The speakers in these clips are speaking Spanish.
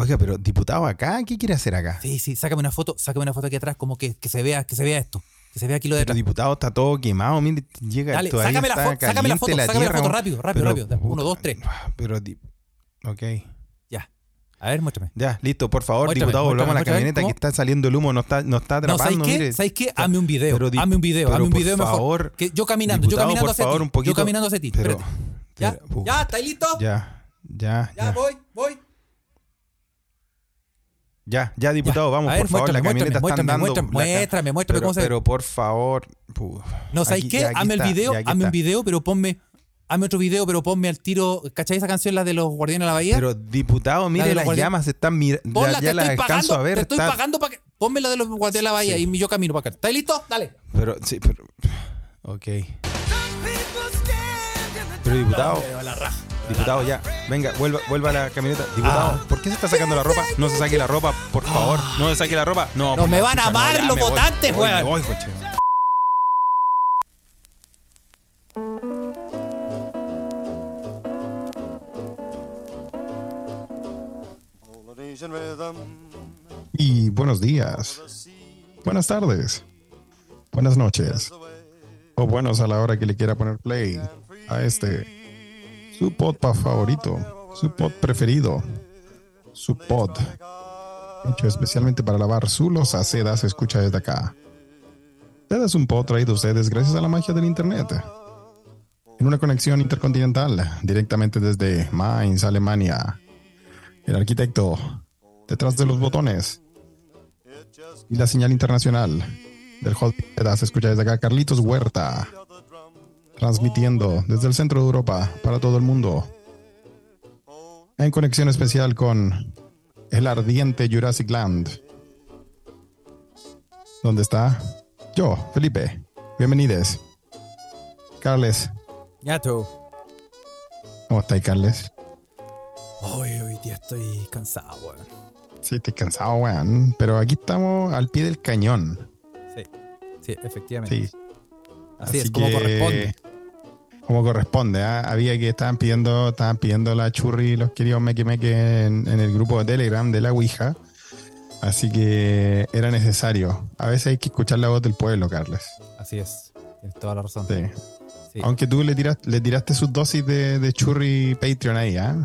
Oiga, pero diputado acá, ¿qué quiere hacer acá? Sí, sí, sácame una foto, sácame una foto aquí atrás, como que, que se vea, que se vea esto. Que se vea aquí lo de Pero diputado está todo quemado, mire, llega Dale, sácame la, está foto, sácame la foto, sácame la foto rápido, rápido, Pero, rápido. Uno, dos, tres. Pero, di- ok. Ya. A ver, muéstrame. Ya, listo, por favor, Muéstrame, diputado, volvamos a la camioneta que está saliendo el humo, no está, no está No, ¿sabes atrapando, qué? ¿Sabes qué? Hazme un video. Pero hazme un video, pero hazme un por video mejor. favor, Que yo caminando, diputado, yo caminando por hacia favor, ti. un poquito- Yo caminando hacia ti. pero- Espérate. ¿Ya? Uf. ¿Ya? ¿Estáis listo? Ya, Ya, ya. voy, voy. Ya, ya, diputado, Ya. vamos, A ver, por favor, la muéstrame, camioneta está muéstrame, andando. muéstrame, la muéstrame, muéstrame pero, cómo se ve. Pero por favor. uf. No, ¿sabes Aquí- qué? Hazme el video, hazme un video, pero ponme, hazme otro video, pero ponme al tiro. ¿Cachai esa canción, la de los Guardianes de la Bahía? Pero diputado, mire, las llamas están mirando. Ya, te ya las estoy alcanzo pagando, a ver. te estoy está- pagando para que. Ponme la de los Guardianes de la Bahía Sí. y yo camino para acá. ¿Estás listo? Dale. Pero, sí, pero. Ok. Pero diputado, diputado, ya. Venga, vuelva, vuelva a la camioneta. Diputado, Ah. ¿por qué se está sacando la ropa? No se saque la ropa, por favor. No se saque la ropa. No, No, por me van a amar los votantes, weón. voy, coche. Y buenos días, buenas tardes, buenas noches, o buenos a la hora que le quiera poner play a este, su podpa favorito, su pod preferido, su pod, hecho especialmente para lavar su losa seda, se escucha desde acá. Este es un pod traído a ustedes gracias a la magia del internet. En una conexión intercontinental, directamente desde Mainz, Alemania. El arquitecto, detrás de los botones, y la señal internacional del Hot se escucha desde acá Carlitos Huerta transmitiendo desde el centro de Europa para todo el mundo en conexión especial con el ardiente Jurassic Land ¿Dónde está? Yo, Felipe. Bienvenidos. Carles, Ya tú. ¿cómo estáis, Carles? Hoy, hoy día estoy cansado, weón. Sí, estoy cansado, weón. Pero aquí estamos al pie del cañón. Sí. Sí, efectivamente. Sí. Así, es como corresponde. Como corresponde. ¿ah? Había que estaban pidiendo, estaban pidiendo la churri los queridos meque meque en, en el grupo de Telegram de la Ouija. Así que era necesario. A veces hay que escuchar la voz del pueblo, Carles. Así es. Tienes toda la razón. Sí. Sí. Aunque tú le tiraste, le tiraste sus dosis de, de churri Patreon ahí, ¿ah?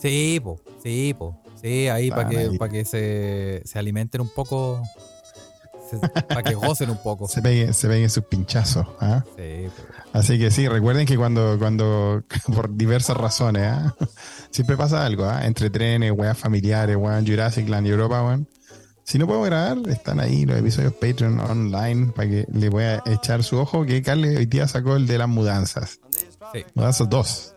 Sí, po. Sí, po. Sí, ahí para que, ahí. pa que se, se alimenten un poco. Para que gocen un poco. Se peguen, se peguen sus pinchazos, ¿ah? Sí, po. Así que sí, recuerden que cuando, cuando por diversas razones, ¿ah? siempre pasa algo, ¿ah? entre trenes, weas familiares, weón, Jurassic Land y Europa, weón. Si no puedo grabar, están ahí los episodios Patreon online para que le voy a echar su ojo que Carly hoy día sacó el de las mudanzas. Sí. Mudanzas 2.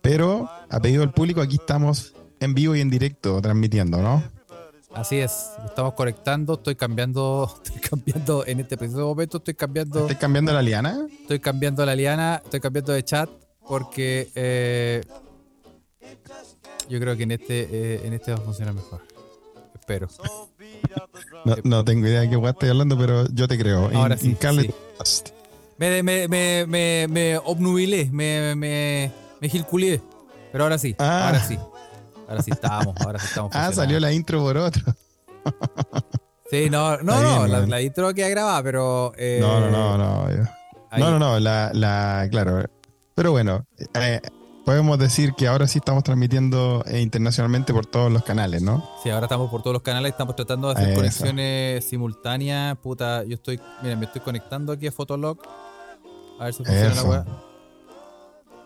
Pero a pedido del público aquí estamos en vivo y en directo transmitiendo, ¿no? Así es. Estamos conectando. Estoy cambiando. Estoy cambiando. En este preciso momento estoy cambiando. ¿Estás cambiando la liana? Estoy cambiando la liana. Estoy cambiando de chat. Porque eh, yo creo que en este, eh, en este va a funcionar mejor. Espero. No, no tengo idea de qué estoy hablando, pero yo te creo. In- Ahora sí, in sí. Me, me, me, me, me obnubilé, me, me, me gilculié. Pero ahora sí, Ah. ahora sí. Ahora sí estamos, ahora sí estamos. Ah, salió la intro por otro. Sí, no, no, Está no, bien, la, la intro queda grabada, pero. eh, No, no, no, no. yo- ahí- No, no, no, la, la, claro. Pero bueno, eh, podemos decir que ahora sí estamos transmitiendo eh, internacionalmente por todos los canales, ¿no? Sí, ahora estamos por todos los canales, estamos tratando de hacer Eso. conexiones simultáneas. Puta, yo estoy, mira, me estoy conectando aquí a Fotolog. A ver si funciona la weá.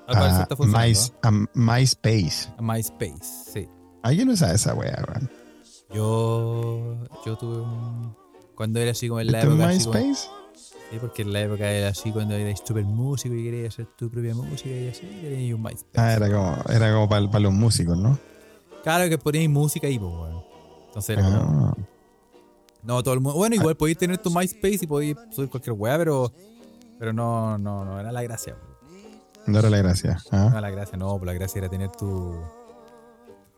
Al parecer A, está funcionando. Mys- a MySpace. ¿eh? A MySpace, sí. ¿Alguien usa esa wea, weón? Yo, yo tuve un. Cuando era así como en la ¿Esto es época. así como- MySpace? Sí, porque en la época era así cuando eras súper músico y querías hacer tu propia música y así, tenías un MySpace. Ah, era como, era como para los músicos, ¿no? Claro que poníais música ahí, pues, weón. Entonces era como. Ah, No, todo el mundo. Bueno, igual podéis tener tu MySpace y podéis subir cualquier weá, pero. Pero no, no, no era la gracia. No era la gracia. No Ah, era la gracia, no, pues la gracia era tener tu.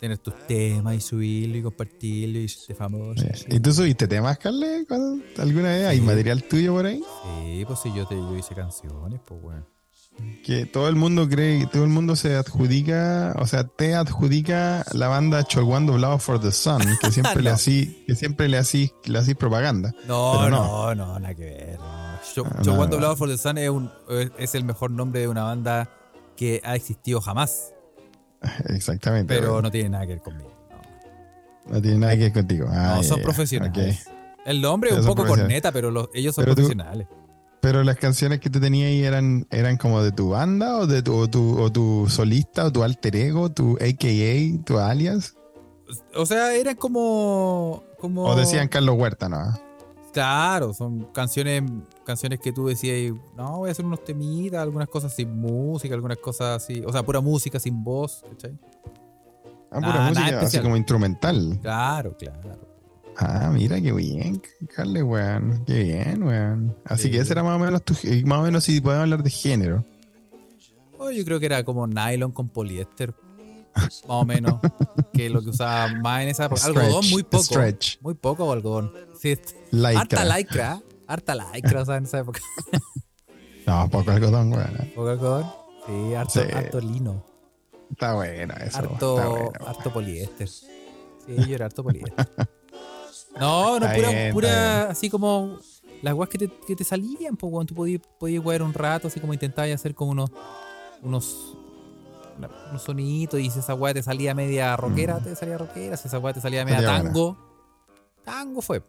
Tener tus temas y subirlo y compartirlo y ser famoso. sí. ¿Y tú subiste temas, Carle? ¿Alguna vez? ¿Hay material tuyo por ahí? Sí, pues sí, yo, te, yo hice canciones, pues, weón. Que todo el mundo cree, todo el mundo se adjudica, o sea, te adjudica la banda Cholwan doblado for the Sun, que siempre le así, que siempre le así, le así propaganda. No, no, no. no, nada que ver. Ah, yo no, no. hablaba for the Sun es, un- es el mejor nombre de una banda que ha existido jamás, Exactamente. pero no tiene nada que ver conmigo. No, No tiene nada que ver contigo. Ah, No, ya, son profesionales. El nombre es un poco corneta, pero los- ellos son Pero tú- profesionales. Pero las canciones que tú tenías ahí eran, eran como de tu banda o de tu, o tu, o tu solista o tu alter ego, tu AKA, tu alias. O sea, eran como. como O decían Carlos Huerta, ¿no? Claro, son canciones canciones que tú decías, no, voy a hacer unos temitas, algunas cosas sin música, algunas cosas así. O sea, pura música sin voz, ¿cachai? Ah, pura nada música, así como instrumental. Claro, claro. Ah, mira qué bien, Carle, weón. Qué bien, weón. Así Sí. que ese era más o menos tu, más o menos si podemos hablar de género. Oh, yo creo que era como nylon con poliéster, más o menos, que lo que usaba más en esa época. Stretch, Algodón muy poco. stretch. Muy poco algodón. Sí, Lycra. harta lycra, harta lycra, o sea, en esa época. No, poco algodón, weón. ¿Poco algodón? Sí, harto, Sí. harto lino, Está bueno eso. harto, está bueno. harto poliéster. Sí, yo era harto poliéster. No, no, Está pura, bien, pura así como las weas que te, que te salían, pues, cuando tú podías, podías jugar un rato, así como intentabas hacer como unos, unos, unos soniditos, y si esa wea te salía media rockera, te salía rockera, si esa wea te salía media Mm. Salía tango, tango fue.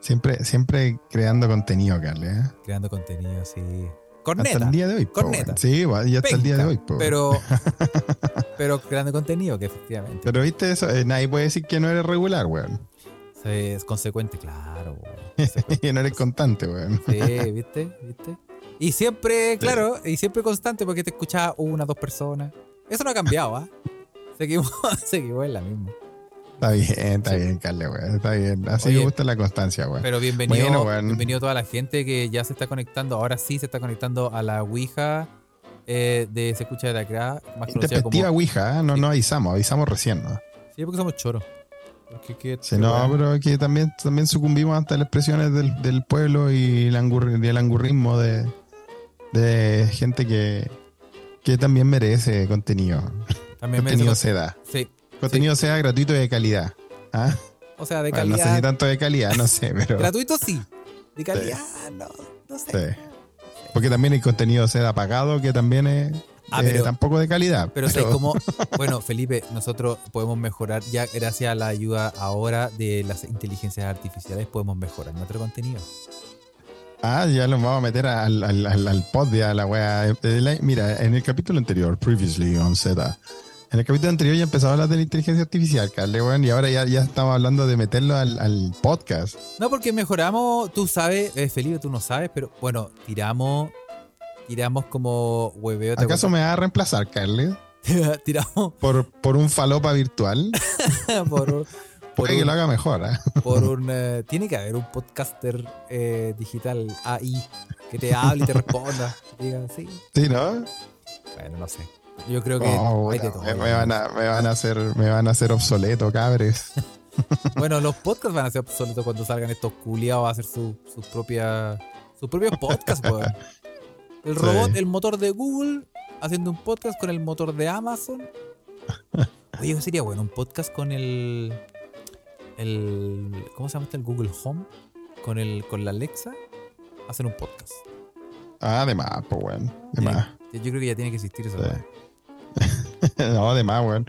Siempre, siempre creando contenido, Carle. ¿eh? Creando contenido, sí. Hasta Corneta. el día de hoy. Corneta. Sí, weón, y hasta el día de hoy. po. Pero, pero creando contenido, que efectivamente. Pero viste eso, Eh, nadie puede decir que no eres regular, weón. Es consecuente, claro. que no eres constante, weón. Sí, ¿viste? ¿Viste? Y siempre, claro, y siempre constante porque te escuchaba una, dos personas. Eso no ha cambiado, ¿ah? Seguimos, seguimos en la misma. Está bien, está bien, Carle, weón. Está bien. Así Oye, me gusta la constancia, weón. Pero bienvenido, Bueno, weón. bienvenido a toda la gente que ya se está conectando. Ahora sí se está conectando a la Ouija eh, de Se Escucha de la Cra, más conocida como. Ouija, ¿eh? no, no avisamos, avisamos recién, ¿no? Sí, porque somos choros. Porque que- Sí, no, pero que también, también sucumbimos ante las presiones del, del pueblo y el, angurri- del angurrismo de, de gente que, que también merece contenido. También contenido seda. Sí. Contenido sea gratuito y de calidad. ¿Ah? O sea, de Bueno, no calidad. sé si tanto de calidad, no sé, pero. Gratuito sí. De calidad, no, no sé. sí. Porque también hay contenido seda pagado que también es Ah, eh, pero- tampoco de calidad. Pero ¿sabes cómo? Bueno, Felipe, nosotros podemos mejorar, ya gracias a la ayuda ahora de las inteligencias artificiales, podemos mejorar nuestro contenido. Ah, ya lo vamos a meter al, al, al, al pod de a la wea. Eh, la- Mira, en el capítulo anterior, Previously on Z, en el capítulo anterior ya empezaba a hablar de la inteligencia artificial, Carle, weón, y ahora ya, ya estamos hablando de meterlo al, al podcast. No, porque mejoramos, tú sabes, eh, Felipe, tú no sabes, pero bueno, tiramos, tiramos como hueveo. ¿te ¿Acaso me va a reemplazar, acuerdas? tiramos Por, por un falopa virtual. por, un- por que lo haga mejor, ¿eh? por un, eh, tiene que haber un podcaster eh, digital AI que te hable y te responda. Diga, sí. Sí, ¿no? Bueno, no sé. Yo creo que Oh, hay de todo. me, me van a, me van a hacer, me van a hacer obsoleto, cabres. Bueno, los podcasts van a ser obsoletos cuando salgan estos culiados a hacer su, sus propias sus propios podcasts, weón. El Sí. robot, el motor de Google, haciendo un podcast con el motor de Amazon. Oye, sería bueno un podcast con el. el ¿Cómo se llama este? El Google Home. Con el con la Alexa. Hacen un podcast. Ah, de más, pues, weón. De más. Yo creo que ya tiene que existir eso. Sí. no, de más, weón.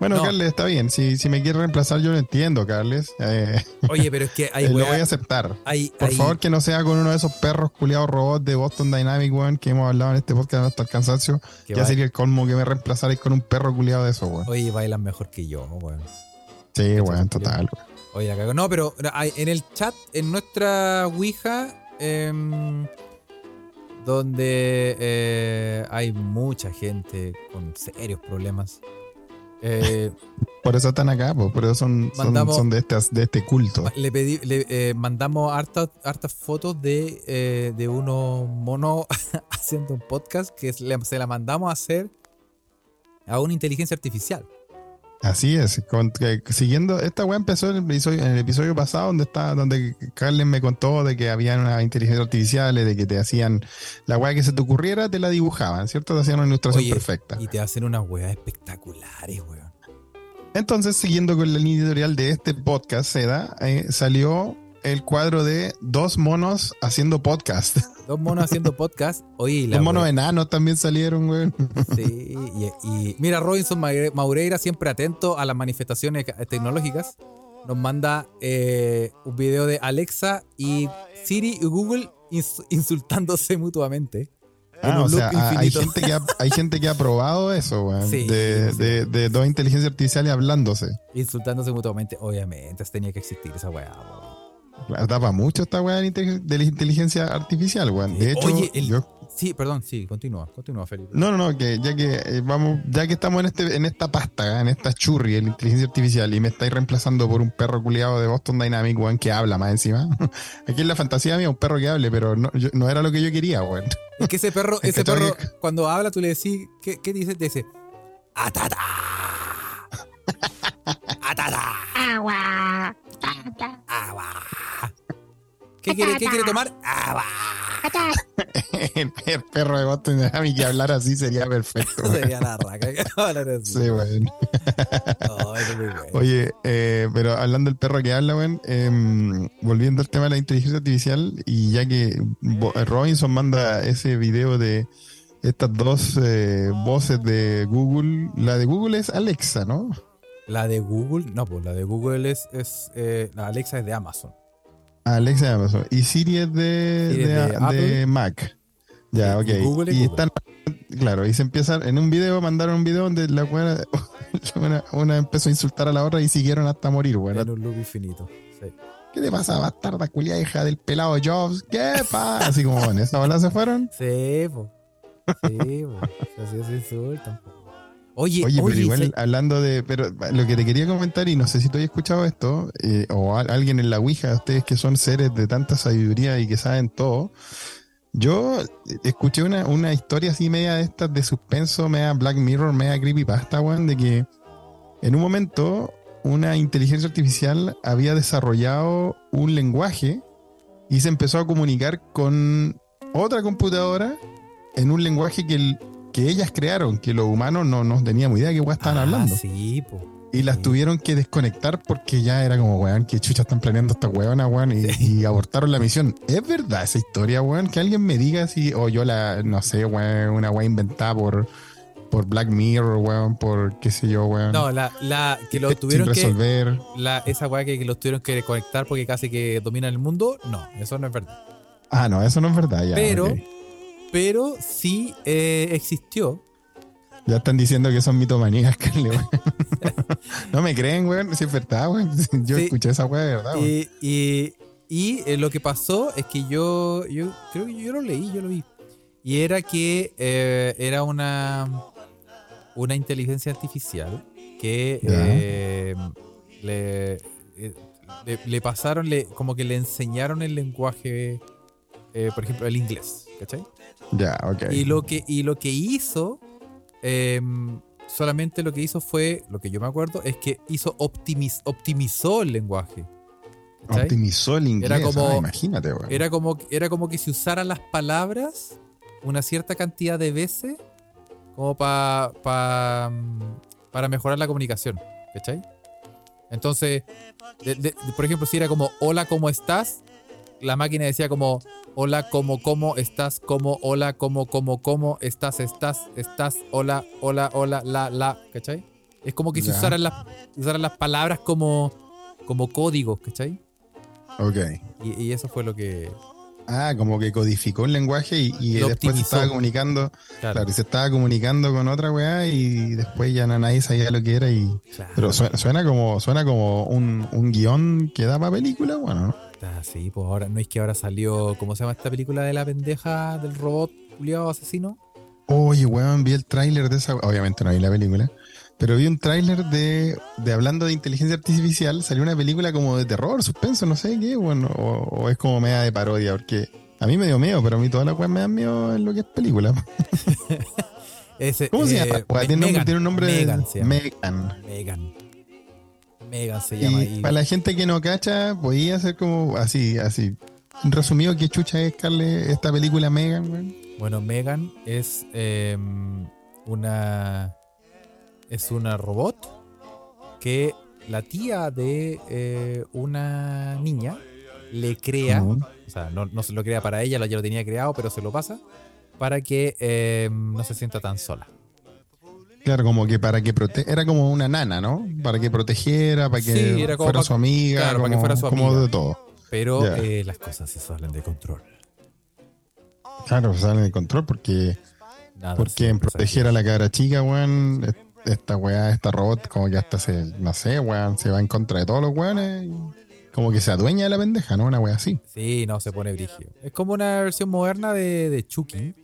Bueno, No. Carles, está bien. Si, si me quiere reemplazar, yo lo entiendo, Carles. Eh, Oye, pero es que hay lo voy a aceptar. hay- Por hay- favor, que no sea con uno de esos perros culiados robots de Boston Dynamic, weón, que hemos hablado en este podcast hasta el cansancio. ya ba- sería el colmo que me reemplazarais con un perro culiado de esos, weón. Oye, bailan mejor que yo, weón. Sí, weón, total. weón. Oye, la cago. No, pero en el chat, en nuestra Ouija, em, donde eh, hay mucha gente con serios problemas. Eh, Por eso están acá, por eso son, son, Mandamos- son de, estas, de este culto. le, pedí, le eh, mandamos hartas, hartas fotos de, eh, de unos monos haciendo un podcast que se la mandamos a hacer a una inteligencia artificial. Así es, con- que- siguiendo, esta weá empezó en el, episodio, en el episodio pasado donde está, donde Carlen me contó de que había unas inteligencias artificiales, de que te hacían la weá que se te ocurriera, te la dibujaban, ¿cierto? Te hacían una ilustración Oye, perfecta. Y te hacen unas weas espectaculares, weón. Entonces, siguiendo con la línea editorial de este podcast, Seda, eh, salió el cuadro de dos monos haciendo podcast. Dos monos haciendo podcast. Oye, Los monos enanos también salieron, güey. Sí, y, y mira, Robinson Maure- Maureira, siempre atento a las manifestaciones ca- tecnológicas, nos manda eh, un video de Alexa y Siri y Google ins- insultándose mutuamente. En Ah, o sea, hay gente, que ha, hay gente que ha probado eso, güey. Sí, de, sí. de- de dos inteligencias artificiales hablándose. Insultándose mutuamente, obviamente, tenía que existir esa weá. Weón. Tapa mucho esta weá de la inteligencia artificial, güey. De hecho, Oye, el- yo- Sí, perdón, sí, continúa, continúa, Felipe. No, no, no, que ya que eh, vamos, ya que estamos en este, en esta pasta, en esta churri de la inteligencia artificial y me estáis reemplazando por un perro culiado de Boston Dynamic, weón, que habla más encima. Aquí en la fantasía mía un perro que hable, pero no, yo- no era lo que yo quería, weón. Es que ese perro, Es ese perro, cuando habla, tú le decís, ¿qué, qué dice? Te dice, ¡Atata! ¡Atata! agua, ¡Agua! ¿Qué quiere, ¿Qué quiere tomar? ¡Agua! el, el perro de Boston Dynamic que hablar así sería perfecto. Sería la raca que hablar así. Sí. Oh, es muy bueno. Oye, eh, pero hablando del perro que habla, weón, em, volviendo al tema de la inteligencia artificial, y ya que Robinson manda ese video de estas dos eh, voces de Google, la de Google es Alexa, ¿no? La de Google, no, pues la de Google es, es eh, la Alexa es de Amazon. Alexa de Amazon. Y Siri es de, Siri de- de de Apple. Mac. Ya, ok. Y Google es y Google. están, claro, y se empiezan, en un video, mandaron un video donde la buena, una, una empezó a insultar a la otra y siguieron hasta morir, weón. En un loop infinito. Sí. ¿Qué te pasa, bastarda culia hija del pelado Jobs? ¿Qué pasa? Así como en esa bola se fueron. Sí, po. Sí, po. Así se insultan. po. Oye, Oye, oye, pero igual hablando de. Pero lo que te quería comentar, y no sé si tú has escuchado esto, eh, o a- alguien en la Ouija, ustedes que son seres de tanta sabiduría y que saben todo. Yo escuché una, una historia así media de estas de suspenso, media Black Mirror, media creepypasta, weón, de que en un momento una inteligencia artificial había desarrollado un lenguaje y se empezó a comunicar con otra computadora en un lenguaje que, el- que ellas crearon, que los humanos no, no teníamos idea de qué weá estaban Ah, hablando. Sí, po. Y las tuvieron que desconectar porque ya era como, weón, que chucha están planeando esta weona, weón, y, y abortaron la misión. ¿Es verdad esa historia, weón? Que alguien me diga si, o yo la, no sé, weón, una weá inventada por, por Black Mirror, weón, por qué sé yo, weón. No, la, la que lo Sin tuvieron que. resolver. La, esa weá que, que los tuvieron que conectar porque casi que dominan el mundo. No, eso no es verdad. Ah, no, eso no es verdad, ya. Pero-. Pero sí eh, existió. Ya están diciendo que son mitomanías, weón. no me creen, weón, si es verdad, weón. Yo Sí. escuché esa weá de verdad, weón. Y, y, y, eh, lo que pasó es que yo, yo creo que yo lo leí, yo lo vi. Y era que eh, era una, una inteligencia artificial que eh, le, eh, le, le pasaron, le, como que le enseñaron el lenguaje, eh, por ejemplo, el inglés, ¿cachai? Ya, ok. Y lo que, y lo que hizo, em, solamente lo que hizo fue, lo que yo me acuerdo, es que hizo optimiz- optimizó el lenguaje. Optimizó el inglés. Era como- ah, imagínate, weón. Era como, era como que se usaran las palabras una cierta cantidad de veces como pa- pa- mm, para mejorar la comunicación. ¿Cachai? Entonces, de- de- por ejemplo, si era como hola, ¿cómo estás? La máquina decía como hola, ¿cómo, cómo estás? ¿Cómo, hola, ¿cómo, cómo, cómo estás? ¿Estás? ¿Estás? Hola, hola, hola, la, la. ¿Cachai? Es como que se Ya. usaran las, usaran las palabras como, como códigos, ¿cachai? Ok. Y, y eso fue lo que. Ah, como que codificó un lenguaje y, y después se estaba comunicando, Claro, claro, y se estaba comunicando con otra weá y después ya nadie sabía lo que era y... claro. Pero suena, suena como suena como un, un guion que da para película, bueno, ¿no? Sí, pues ahora no es que ahora salió, ¿cómo se llama esta película de la pendeja del robot culiado asesino? Oye, weón, vi el tráiler de esa... Obviamente no vi la película, pero vi un tráiler de, de hablando de inteligencia artificial, salió una película como de terror, suspenso, no sé qué, bueno, o, o es como media de parodia, porque a mí me dio miedo, pero a mí todas las weas me dan miedo en lo que es película. Ese, ¿Cómo se eh, llama? Tiene, un nombre Megan de. Megan. Megan. Megan se llama. Y para la gente que no cacha, podía hacer como así, así. Resumido, ¿qué chucha es, Carle, esta película Megan, weón? Bueno, Megan es eh, una. Es una robot que la tía de eh, una niña le crea. O sea, no, no se lo crea para ella, ya lo tenía creado, pero se lo pasa para que eh, no se sienta tan sola. Claro, como que para que prote era como una nana, ¿no? Para que protegiera, para que Sí, era como fuera su amiga, claro, para que como, fuera su como amiga. de todo. Pero eh, las cosas se salen de control. Claro, salen de control porque, Nada, porque en proteger a la cabra chica, weón, es- esta weá, esta robot, como que hasta se, no sé, weón, se va en contra de todos los weones. Como que se adueña de la pendeja, ¿no? Una weá así. Sí, no, se pone brígido. Es como una versión moderna de, de Chucky.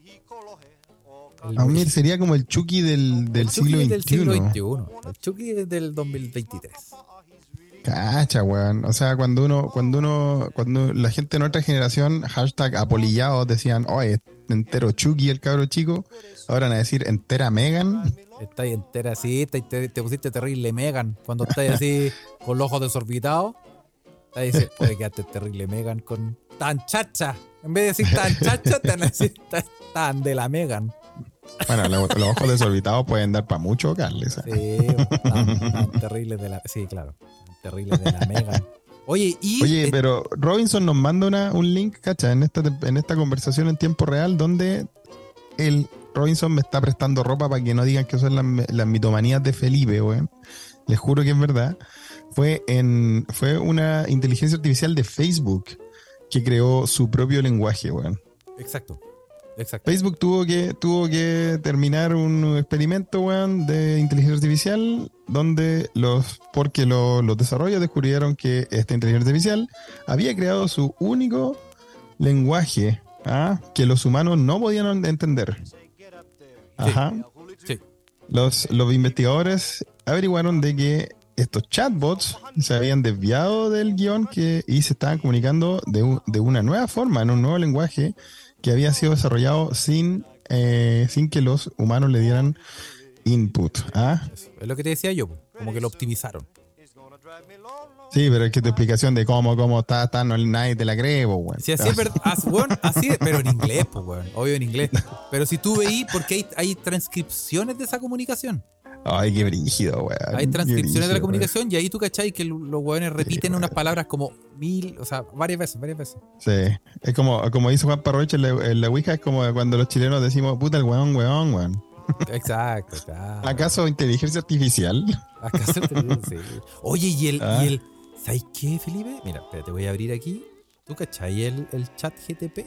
El- A mí sería como el Chucky del, del el Chucky siglo del siglo XXI. El Chucky del 2023. Cacha, weón. O sea, cuando uno, cuando uno, cuando la gente de nuestra generación, hashtag apolillados, decían, oye, entero Chucky el cabro chico, ahora van a decir entera Megan. Estás entera así, te, te- te pusiste terrible Megan. Cuando estás así con los ojos desorbitados, estás diciendo, oye, quedaste terrible Megan con tan chacha. En vez de decir tan chacha, te van a decir tan, tan de la Megan. Bueno, lo- los ojos desorbitados pueden dar para mucho, Carles. Sí, tan, tan terrible de la. Sí, claro. Tan terrible de la Megan. Oye, y. Oye, eh, pero Robinson nos manda una- un link, cacha, en esta, en esta conversación en tiempo real, donde el Robinson me está prestando ropa para que no digan que son las, las mitomanías de Felipe, weón. Les juro que es verdad. Fue, en, fue una inteligencia artificial de Facebook que creó su propio lenguaje, weón. Exacto. Exacto. Facebook tuvo que, tuvo que terminar un experimento, weón, de inteligencia artificial, donde los, porque lo- los desarrollos descubrieron que esta inteligencia artificial había creado su único lenguaje, ¿ah? que los humanos no podían entender. Ajá. Sí. Los, los investigadores averiguaron de que estos chatbots se habían desviado del guion que, y se estaban comunicando de, de una nueva forma, en un nuevo lenguaje que había sido desarrollado sin, eh, sin que los humanos le dieran input. ¿ah? Eso. Es lo que te decía yo, po. como que lo optimizaron. Sí, pero es que tu explicación de cómo, cómo está, está, no, nadie te la cree, po, weón. Si así es verdad, as- weón, así pero en inglés, pues, weón. Obvio en inglés. Pero si tú veís, porque hay, hay transcripciones de esa comunicación. Ay, qué brígido, weón. Hay transcripciones de la comunicación y ahí tú cachai que los weones repiten unas palabras como mil, o sea, varias veces, varias veces. Sí, es como, como dice Juan Parroche en la, en la Ouija, es como cuando los chilenos decimos, puta el weón, weón, weón. Exacto, claro. ¿Acaso inteligencia artificial? Te- sí. Oye, y el, Ah. y el. ¿Sabes qué, Felipe? Mira, espérate, voy a abrir aquí. ¿Tú cachai el, el chat GTP?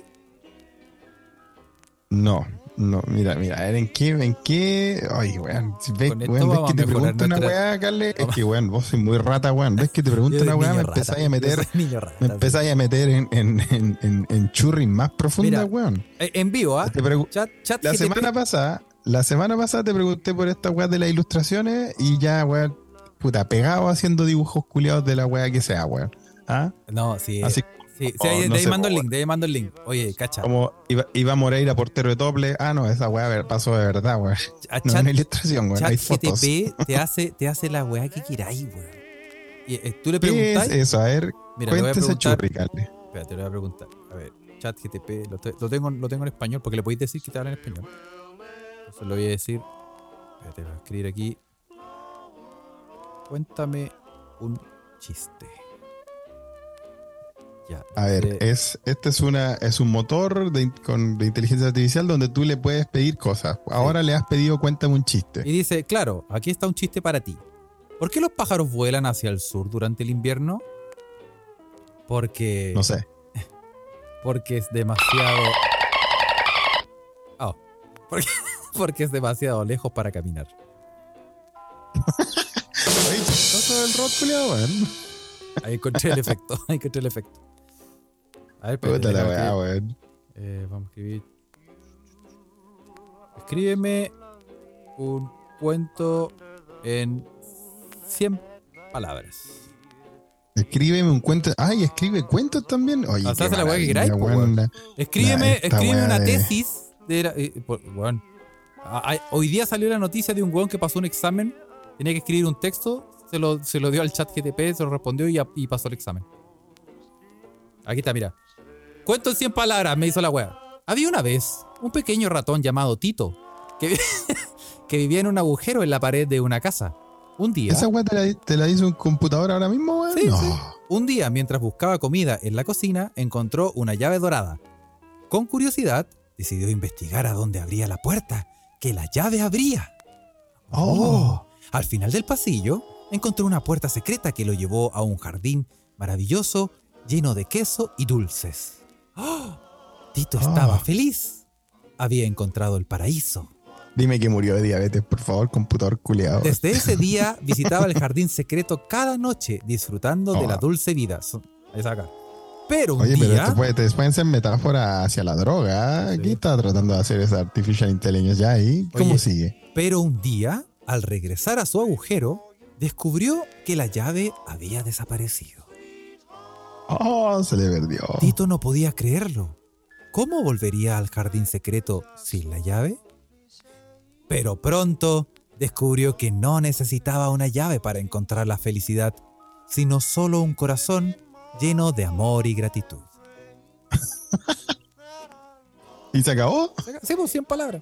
No, no, mira, mira, a ver, ¿en qué, en qué? Ay, weón, ves, weón, ves que te pregunto una weá, Carle, es que, weón, vos sois muy rata, weón, ves que te pregunto una weá, me empezáis a meter, rata, me empezáis a meter en, en, en, en, churris más profundas, weón. Eh, En vivo, ¿ah? Chat, chat La semana pasada, la semana pasada te pregunté por esta weá de las ilustraciones y ya, weón, puta, pegado haciendo dibujos culiados de la weá que sea, weón. ¿Ah? No, sí. Así sí, sí, ahí- no de ahí mando el link, de ahí mando el link. Oye, cacha. como iba, iba Moreira portero de doble. Ah, no, esa weá ver, pasó de verdad. A No es una ilustración, weón. chat Hay fotos. GTP te hace, te hace la weá que queráis, weón. Y eh, tú le ¿Qué es eso? A ver, Mira, le voy a cuéntese preguntar. churri, Carle. Espérate, le voy a preguntar. A ver, chat GTP, lo, te- lo tengo, lo tengo en español, porque le podéis decir que te habla en español. Entonces lo voy a decir. Espérate, voy a escribir aquí. Cuéntame un chiste. Ya. A ver, dice- es, este es una, es un motor de, con, de inteligencia artificial donde tú le puedes pedir cosas. Ahora le has pedido cuéntame un chiste. Y dice, claro, aquí está un chiste para ti. ¿Por qué los pájaros vuelan hacia el sur durante el invierno? Porque, No sé. porque es demasiado... Oh, porque, porque es demasiado lejos para caminar. Oye, chistoso el. Ahí encontré el efecto, ahí encontré el efecto. A ver, Puta la déjame weá, que- weón. eh, vamos a escribir. Escríbeme un cuento en 100 palabras. Escríbeme un cuento. Ay, escribe cuentos también. Oye, O sea, la weá que queráis. Escríbeme, escríbeme una de- tesis de la- eh, por- weón, Ah, ah, Hoy día salió la noticia de un weón que pasó un examen, tenía que escribir un texto, se lo, se lo dio al chat GTP, se lo respondió y, y pasó el examen. Aquí está, mira. Cuento en 100 palabras, me hizo la wea. Había una vez un pequeño ratón llamado Tito que, vi- que vivía en un agujero en la pared de una casa. Un día, ¿Esa weá te la, te la hizo un computador ahora mismo, weón? Sí, no. sí. un día, mientras buscaba comida en la cocina, encontró una llave dorada. Con curiosidad, decidió investigar a dónde abría la puerta, que la llave abría. Oh. Al final del pasillo, encontró una puerta secreta que lo llevó a un jardín maravilloso lleno de queso y dulces. ¡Oh! Tito estaba Ah. feliz. Había encontrado el paraíso. Dime que murió de diabetes, por favor, computador culiado. Desde ese día visitaba el jardín secreto cada noche, disfrutando de la Oh. dulce vida. Está acá. Pero un Oye, pero día, puede, te pueden ser metáforas hacia la droga. Sí. ¿Qué está tratando de hacer esa artificial intelligence ya ahí? ¿Cómo Oye. sigue? pero un día, al regresar a su agujero, descubrió que la llave había desaparecido. Oh, se le perdió. Tito no podía creerlo. ¿Cómo volvería al jardín secreto sin la llave? Pero pronto descubrió que no necesitaba una llave para encontrar la felicidad, sino solo un corazón lleno de amor y gratitud. ¿Y se acabó? Sí, pues 100 palabras.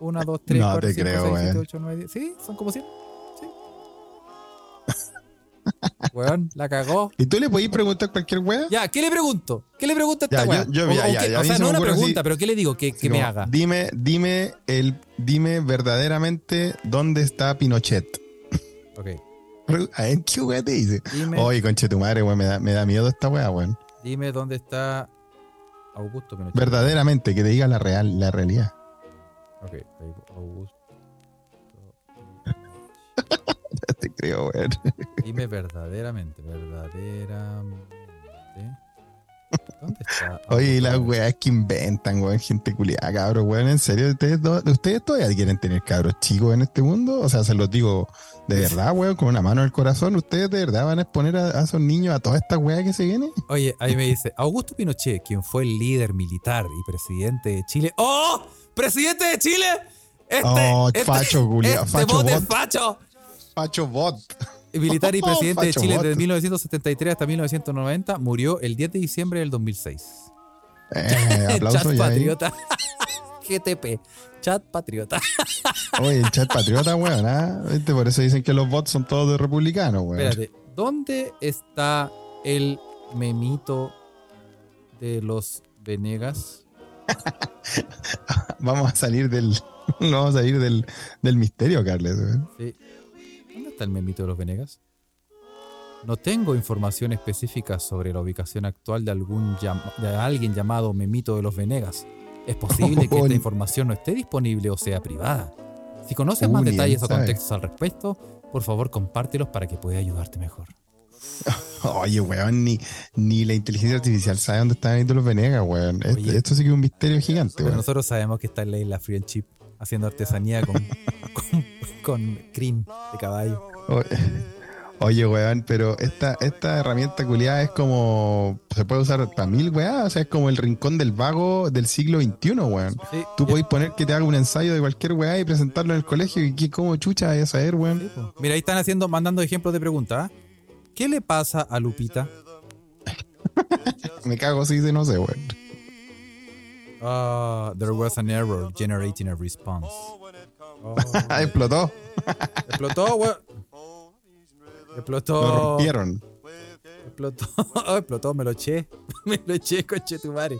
Una, dos, tres, No cuatro, te cinco, creo, seis, siete, weón. ocho, nueve, diez. Sí, son como 100. Weón, la cagó. ¿Y tú le podías preguntar cualquier wea? Ya, ¿qué le pregunto? ¿Qué le pregunta a esta weá? yo- yo- O- ya, o ya, qué- ya, a o mí sea, se no una pregunta, así- pero ¿qué le digo? Que, que me haga. Dime, dime, el, dime verdaderamente dónde está Pinochet. Ok. A ver, ¿qué wea te dice? Dime, Oye, conche tu madre, weón, me da, me da miedo esta wea, weón. dime dónde está Augusto Pinochet. Verdaderamente, que te diga la real, la realidad. Ok, Augusto. Te creo, weón. Dime verdaderamente, verdaderamente. ¿Dónde está? Oye, y las Augusto weas que inventan, weón, gente culiada, cabros, weón, en serio, ¿ustedes, ¿ustedes todavía quieren tener cabros chicos en este mundo? O sea, se los digo de verdad, weón, con una mano en el corazón, ¿ustedes de verdad van a exponer a, a esos niños a toda esta wea que se viene? Oye, ahí me dice, Augusto Pinochet, quien fue el líder militar y presidente de Chile. ¡Oh! ¡Presidente de Chile! Este, Oh, este- facho, culiao, este facho bot es bot. facho. Pacho Bot. Militar y Oh, presidente de Chile desde 1973 hasta 1990, murió el 10 de diciembre del 2006. Eh, aplauso Chat ya. Patriota. GTP. Chat Patriota. Oye, el chat patriota, weón. ¿Viste? Por eso dicen que los bots son todos de republicanos, weón. Espérate, ¿dónde está el memito de los Venegas? Vamos a salir del. Vamos a salir del, del misterio, Carles, weón. Sí. ¿Dónde está el memito de los Venegas? No tengo información específica sobre la ubicación actual de, algún de alguien llamado Memito de los Venegas. Es posible que esta información no esté disponible o sea privada. Si conoces más detalles o contextos al respecto, por favor compártelos para que pueda ayudarte mejor. Oye, weón, ni, ni la inteligencia artificial sabe dónde están Benito los Venegas, weón. Esto sí que es un misterio gigante, Pero weón. nosotros sabemos que está en la isla Friendship haciendo artesanía con, con, con crin de caballo. Oye, weón, pero esta, esta herramienta culiada es como. Se puede usar para mil, weón. O sea, es como el rincón del vago del siglo XXI, weón. Sí, Tú podés poner que te haga un ensayo de cualquier weá y presentarlo en el colegio. ¿Y qué, cómo chucha vaya a saber, weón? sí. Mira, ahí están haciendo, mandando ejemplos de preguntas. ¿ah? ¿Qué le pasa a Lupita? Me cago si dice, no sé, weón. Ah, there was an error generating a response. Oh, Explotó. explotó, weón. Lo Explotó. rompieron. Explotó. Oh, explotó, me lo eché. Me lo eché, coche tu madre.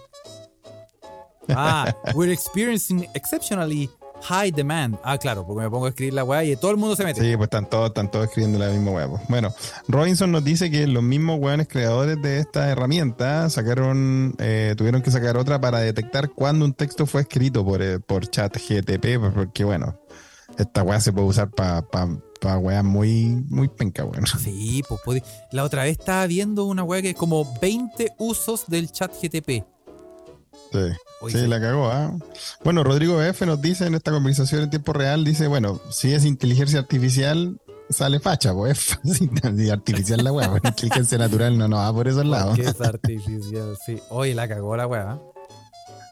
Ah, we're experiencing exceptionally high demand. Ah, claro, porque me pongo a escribir la weá y todo el mundo se mete. Sí, pues están todos, están todos escribiendo la misma weá. pues. Bueno, Robinson nos dice que los mismos weones creadores de esta herramienta sacaron, eh, tuvieron que sacar otra para detectar cuándo un texto fue escrito por, eh, por chat GTP, pues, porque bueno, esta weá se puede usar para pa, pa weas muy, muy penca, weón. Sí, pues puede- La otra vez estaba viendo una weá que es como 20 usos del chat GTP. Sí. Sí, la cagó, ¿ah? Bueno, Rodrigo F nos dice en esta conversación en tiempo real, dice, bueno, si es inteligencia artificial, sale facha, pues es fácil, artificial la weá, inteligencia natural no, no va por esos lados. Que es artificial, sí. Oye, la cagó la weá.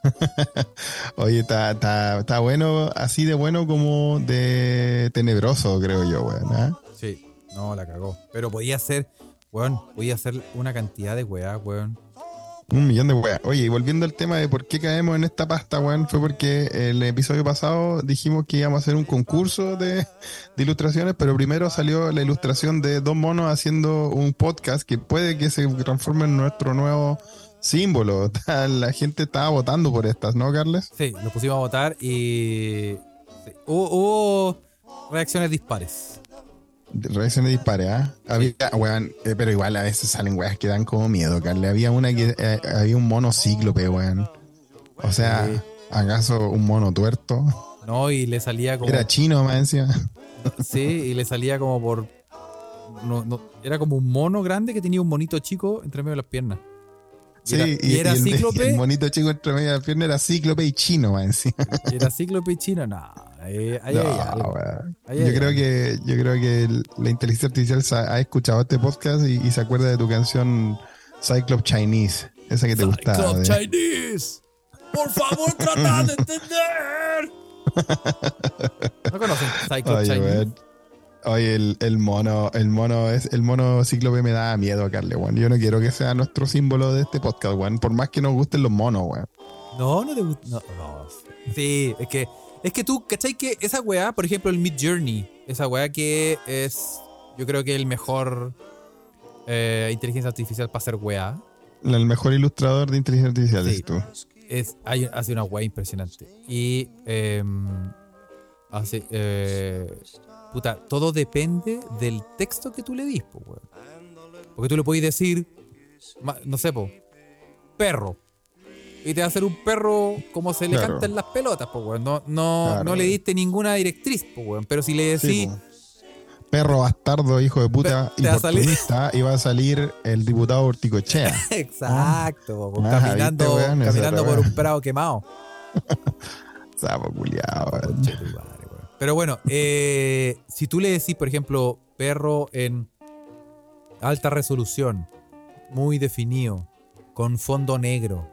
Oye, está, está, está bueno, así de bueno como de tenebroso, creo yo, weón. ¿ah? Sí, no, la cagó. Pero podía hacer, weón, podía hacer una cantidad de weá, weón. Un millón de weas. Oye, y volviendo al tema de por qué caemos en esta pasta, weón, fue porque el episodio pasado dijimos que íbamos a hacer un concurso de, de ilustraciones, pero primero salió la ilustración de dos monos haciendo un podcast que puede que se transforme en nuestro nuevo símbolo. La gente estaba votando por estas, ¿no, Carles? Sí, nos pusimos a votar y sí, hubo, hubo reacciones dispares. Reacciones dispares, ¿ah? Había, weón, eh, pero igual a veces salen weas que dan como miedo, Carles. Había una que eh, había un mono cíclope, weón. O sea, Sí. ¿acaso un mono tuerto? No, y le salía como. Era chino, más encima. Sí, y le salía como por. no, no, era como un mono grande que tenía un monito chico entre medio de las piernas. Y Sí, era, y era el, cíclope. el monito chico entre medio de la pierna era cíclope y chino, encima. y era cíclope y chino. No, ahí, ahí No, hay algo. weón. Ahí yo creo que yo creo que el- la inteligencia artificial ha escuchado este podcast y, y se acuerda de tu canción Cyclops Chinese, esa que te gustaba. Cyclops de- Chinese. Por favor, trata de entender. ¿No conocen Cyclops Oye, Chinese? weón. Oye, el, el mono, el mono es, el mono cíclope me da miedo, Carle, weón. Yo no quiero que sea nuestro símbolo de este podcast, weón. Por más que nos gusten los monos, weón. No, no te gusta. No, no. Sí, es que. Es que tú, ¿cachai? Que esa weá, por ejemplo, el Mid Journey, esa weá que es. Yo creo que el mejor eh, inteligencia artificial para hacer weá. El mejor ilustrador de inteligencia artificial Sí. es tú. Es, hay- hace una weá impresionante. Y. em, hace. eh, puta, todo depende del texto que tú le dis, po, weón. Porque tú le podés decir. No sé, po. Perro. Y te va a hacer un perro como se le Claro. cantan las pelotas, po, weón. No, no, Claro. no le diste ninguna directriz, po, weón. Pero si le decís. Perro bastardo, hijo de puta, oportunista, y va a salir el diputado Orticochea. Exacto, Ah, caminando, ¿viste, weón? Esa caminando por un prado quemado. Sapo culiao, Pero bueno, eh, si tú le decís, por ejemplo, perro en alta resolución, muy definido, con fondo negro.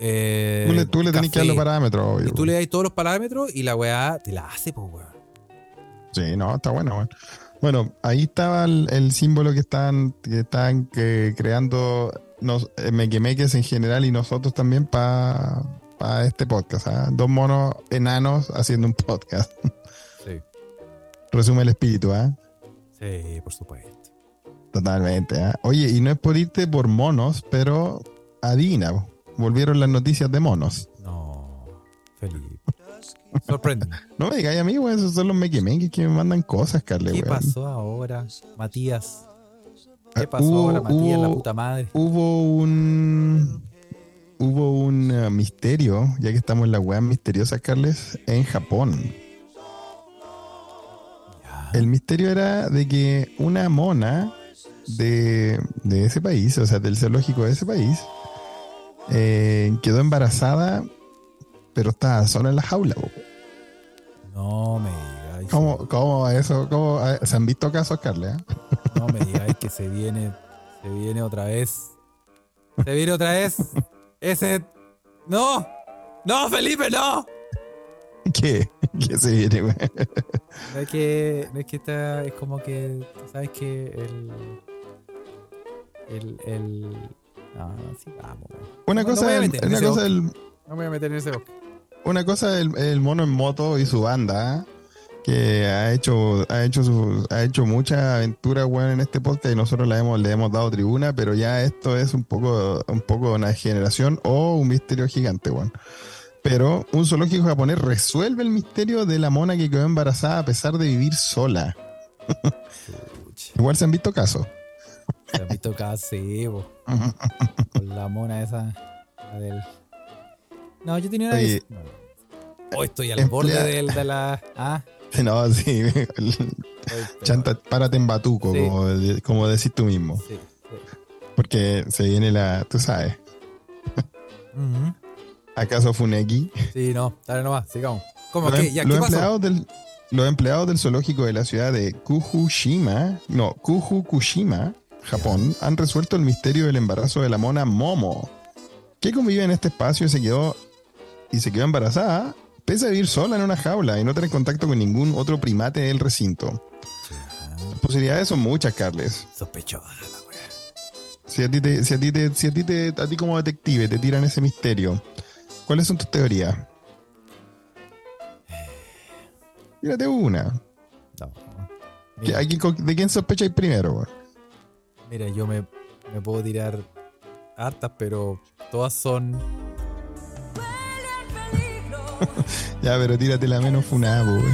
eh, Tú le, tú le tenés que dar los parámetros, obvio. Y tú le das todos los parámetros y la weá te la hace, pues, weón. Sí, no, está bueno, weón. Bueno, ahí estaba el, el símbolo que están, que están que creando nos, eh, mequemeques en general y nosotros también para este podcast. ¿ah? Dos monos enanos haciendo un podcast. Resume el espíritu, ¿ah? Sí, por supuesto. Totalmente. ¿ah? Oye, y no es por irte por monos, pero adivina, volvieron las noticias de monos. No, Felipe. Sorprende. No me digáis a mí, weón, esos son los mequemeques que me mandan cosas, Carle, ¿Qué pasó ahora, Matías? Ah, ¿Qué pasó hubo- ahora, Matías, la hubo- puta madre? hubo un hubo un eh, misterio, ya que estamos en la weas misteriosas, Carles, en Japón. El misterio era de que una mona de, de ese país, o sea, del zoológico de ese país, eh, quedó embarazada, pero estaba sola en la jaula. po. No me digáis. ¿Cómo, cómo eso? ¿Cómo, eh, ¿Se han visto casos, Carles? eh? No me digáis que se viene. Se viene otra vez. Se viene otra vez. Ese. ¡No! ¡No, Felipe, no! ¿Qué? ¿Qué se viene, weón? No es que. No es que está. Es como que. ¿Sabes que el. El. el no, sí, vamos. weón. Una No, cosa, en una cosa bosque. el, No me voy a meter en ese bosque. Una cosa el, el mono en moto y su banda, que ha hecho, ha hecho su, ha hecho mucha aventura weón, en este podcast y nosotros le hemos, le hemos dado tribuna, pero ya esto es un poco, un poco una generación o un misterio gigante, weón. Pero un zoológico japonés resuelve el misterio de la mona que quedó embarazada a pesar de vivir sola. Igual se han visto casos. Se han visto casi, bo, con la mona esa. la del. No, yo tenía una. Oye, no. Oh, estoy al emplea- borde del, de la. Ah, No, sí. Chanta, párate en batuco, Sí. como, de- como decís tú mismo. Sí, sí. Porque se viene la, tú sabes, Ujú. ¿Acaso Funeki? Sí, no, dale nomás, sigamos. ¿Cómo? Los, ¿Qué? em- ¿Ya, los ¿qué empleados del, los empleados del zoológico de la ciudad de Kujushima, no, Kujukushima, Japón, han resuelto el misterio del embarazo de la mona Momo, que convive en este espacio y se quedó y se quedó embarazada, pese a vivir sola en una jaula y no tener contacto con ningún otro primate del recinto. Las posibilidades son muchas, Carles. Sospechosa la wea. Si a ti, te, si a ti, te- si a ti, te- a ti como detective te tiran ese misterio, ¿cuáles son tus teorías? Tírate una. No. ¿Qué- Mira, ¿De quién sospecháis primero? mira, yo me, me puedo tirar hartas, pero todas son. Ya, pero tírate la menos funada, weón.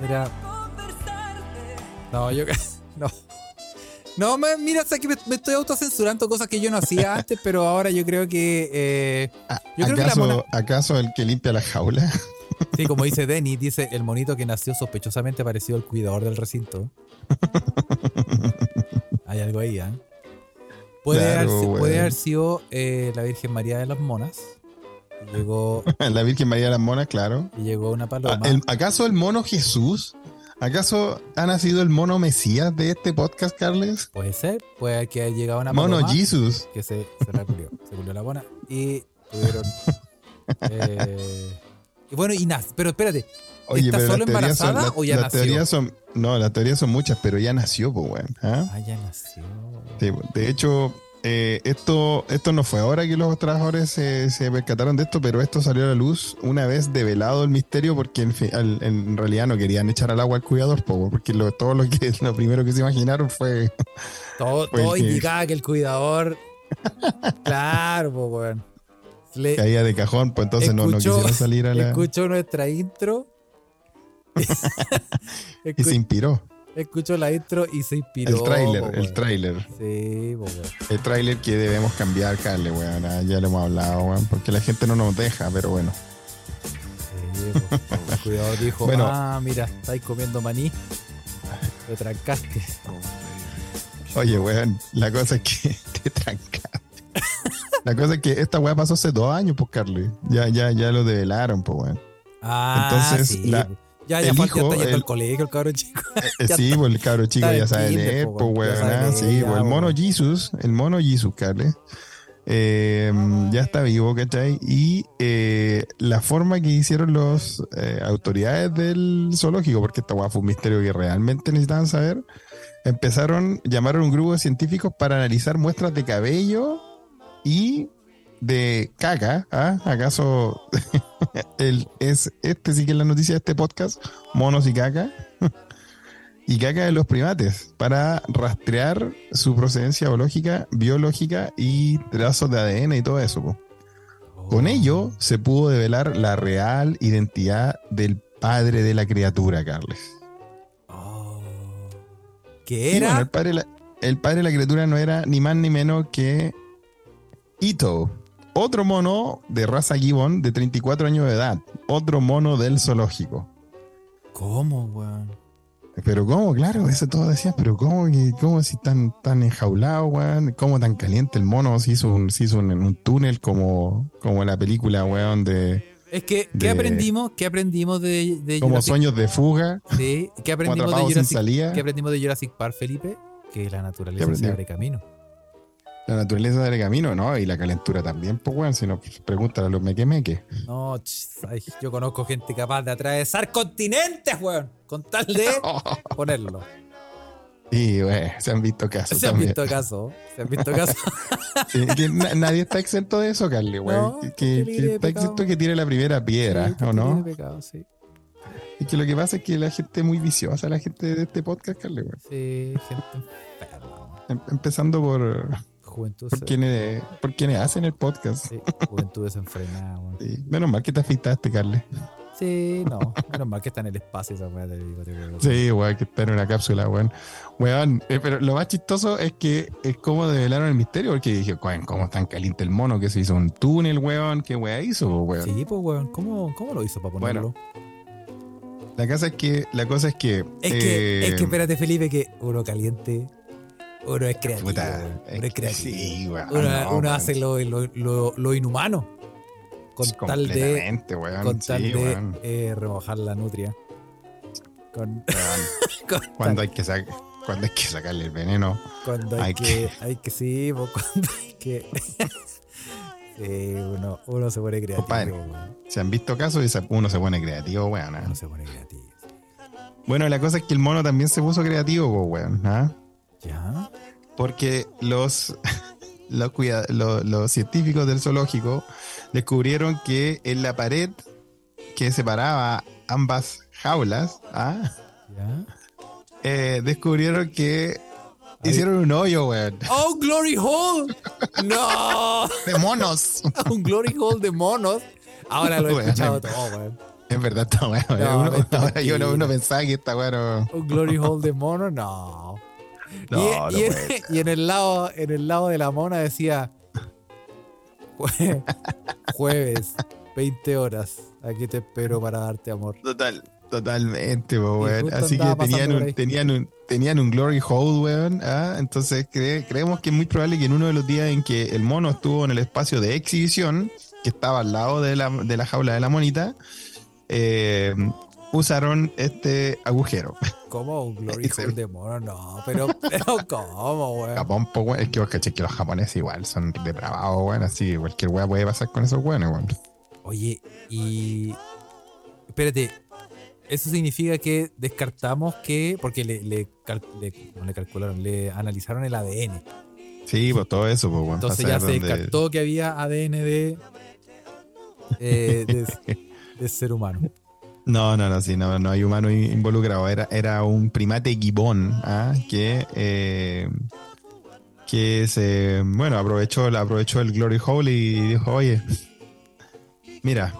Mira. No, yo. No. No, me, mira, sé que me, me estoy autocensurando cosas que yo no hacía antes, pero ahora yo creo que. eh, A- Yo creo que la ¿Acaso, mona- ¿Acaso el que limpia la jaula? sí, como dice Denny, dice el monito que nació sospechosamente parecido al cuidador del recinto. Hay algo ahí, ¿eh? Puede, Claro, haber, puede haber sido eh, la Virgen María de las Monas. Llegó, la Virgen María de las Monas, claro. y llegó una Ah, paloma. el- ¿Acaso el mono Jesús? ¿Acaso ha nacido el mono Mesías de este podcast, Carles? Puede ser, puede que haya llegado una Mono paloma. Jesus. que se, se la culió. Se culió la buena. Y tuvieron. eh, y bueno, y nace. Pero espérate, ¿Está las solo son- embarazada o ya nació? son, no, las teorías son muchas, pero ya nació, pues, weón. ¿ah? ah, ya nació. Sí, de hecho, eh, esto, esto no fue ahora que los trabajadores se, se percataron de esto, pero esto salió a la luz una vez develado el misterio, porque en, fi- al- en realidad no querían echar al agua al cuidador, po, porque lo, todo lo que lo primero que se imaginaron fue Todo, Fue todo que- indicaba que el cuidador. claro, pues, weón. Le- caía de cajón, pues entonces no, no quisieron salir a la. Escuchó nuestra intro. Y se inspiró. Escuchó la intro y se inspiró. El tráiler, el tráiler. Sí, po, weón. El tráiler que debemos cambiar, Carle, weón. ah, Ya lo hemos hablado, weón, porque la gente no nos deja, pero bueno. Sí, po, cuidador dijo: Bueno. Ah, mira, estáis comiendo maní. Te trancaste. Oye, weón, la cosa es que te trancaste. La cosa es que esta weá pasó hace dos años, pues, Carly. Ya, ya, ya lo develaron, pues, weón. Ah, Entonces, sí, la- po. Ya, ya el hijo, el- colegio el cabrón chico. Eh, Ya sí, pues el cabro chico ya sabe leer, pues, weón, Sí, pues, el mono. Jesus, el mono Jesus, Carly. eh, ya está vivo, ¿cachai? Y eh, la forma que hicieron las autoridades del zoológico, porque esta weá fue un misterio que realmente necesitaban saber, empezaron, llamaron a un grupo de científicos para analizar muestras de cabello y de caca. ¿ah? ¿Acaso el, es este sí que es la noticia de este podcast? Monos y caca. y caca de los primates para rastrear su procedencia biológica, biológica y trazos de ADN y todo eso. po. Con ello se pudo develar la real identidad del padre de la criatura, Carles. Oh. ¿Qué era? bueno, el, padre la, el padre de la criatura no era ni más ni menos que Ito, otro mono de raza Gibbon de 34 años de edad, otro mono del zoológico. ¿Cómo, weón? Pero cómo, claro, eso todos decían, pero cómo, cómo si tan, tan enjaulado, weón, cómo tan caliente el mono, se hizo un, se hizo un, un túnel como, como la película, weón, de Es que, ¿qué De- aprendimos? ¿Qué aprendimos de, de como Jurassic sueños de fuga, Sí, ¿qué aprendimos de Jurassic. ¿Qué aprendimos de Jurassic Park, Felipe? Que la naturaleza se abre camino. La naturaleza del camino, ¿no? Y la calentura también, pues, weón, si no, pues, pregúntale a los mequemeques. No, ch, ay, yo conozco gente capaz de atravesar continentes, weón. Con tal de ponerlo. Y, weón, se han visto casos Se han también. visto casos. Se han visto casos. Sí, na- nadie está exento de eso, Carly, güey. No, que, que está exento que tire la primera piedra, Sí, ¿o tiene no? pecado, sí. Y que lo que pasa es que la gente es muy viciosa, la gente de este podcast, Carly, güey. Sí, gente enferma. Em- empezando por, Juventud, por, quienes, por quienes hacen el podcast. sí, juventud desenfrenada, weón. Sí. Menos mal que te afeitaste, Carly. Sí, no. Menos mal que está en el espacio esa weá, te digo, te digo. Sí, güey, que está en una cápsula, weón. Weón, eh, pero lo más chistoso es que es como develaron el misterio, porque dije, weón, ¿cómo es tan caliente el mono que se hizo un túnel, weón? ¿Qué weá hizo, weón? Sí, pues, weón. ¿Cómo, ¿Cómo lo hizo para ponerlo? La cosa es que, la cosa es que. Es que, eh, es que espérate, Felipe, que uno caliente, uno es creativo. Puta, weón. es uno es creativo. sí, weón, uno no, uno weón. hace lo, lo, lo, lo inhumano. Con tal de, weón. con tal sí, de eh, remojar la nutria. Con, Cuando hay que cuando hay que sacarle el veneno. cuando hay, hay que, hay que, sí, cuando hay que. Sí, uno, uno se pone creativo. Compadre. Se han visto casos y uno se pone creativo, weón. ¿ah? Uno se pone creativo. Bueno, la cosa es que el mono también se puso creativo, weón. ¿ah? ¿Ya? Porque los, los, los científicos del zoológico descubrieron que en la pared que separaba ambas jaulas, ¿ah? ¿Ya? Eh, descubrieron que Ahí. hicieron un hoyo, weón. ¡Oh, Glory Hole! ¡No! De monos. un Glory Hole de monos. Ahora lo he Weón. escuchado todo, weón. Es verdad, está bueno. No, Uno- ahora yo no, uno pensaba que esta weón no- Un Glory Hole de monos, no. No, y, no y en, y el lado, en el lado de la mona decía jue- jueves, 20 horas. Aquí te espero para darte amor. Total, totalmente, po, weón. Así que tenían un, tenían un, tenían un glory hole, weón. ¿ah? Entonces cre- creemos que es muy probable que en uno de los días en que el mono estuvo en el espacio de exhibición, que estaba al lado de la, de la jaula de la monita, eh, usaron este agujero. ¿Cómo un Glory Hole de mono? No, pero, pero ¿cómo, weón? Japón, po, weón. Es que vos caché que los japoneses igual son depravados, weón. Así que cualquier weá puede pasar con esos weones, weón. Oye, y. Espérate. Eso significa que descartamos que. Porque le, le, cal- le- no le calcularon, le analizaron el ADN. Sí, pues todo eso, pues, weón. Entonces ya se dónde- descartó que había ADN de. eh, de, de ser humano. No, no, no, sí, no, no hay humano in- involucrado. Era, era un primate gibón ¿ah? que, eh, que se, bueno, aprovechó, aprovechó el Glory Hole y dijo, oye, mira,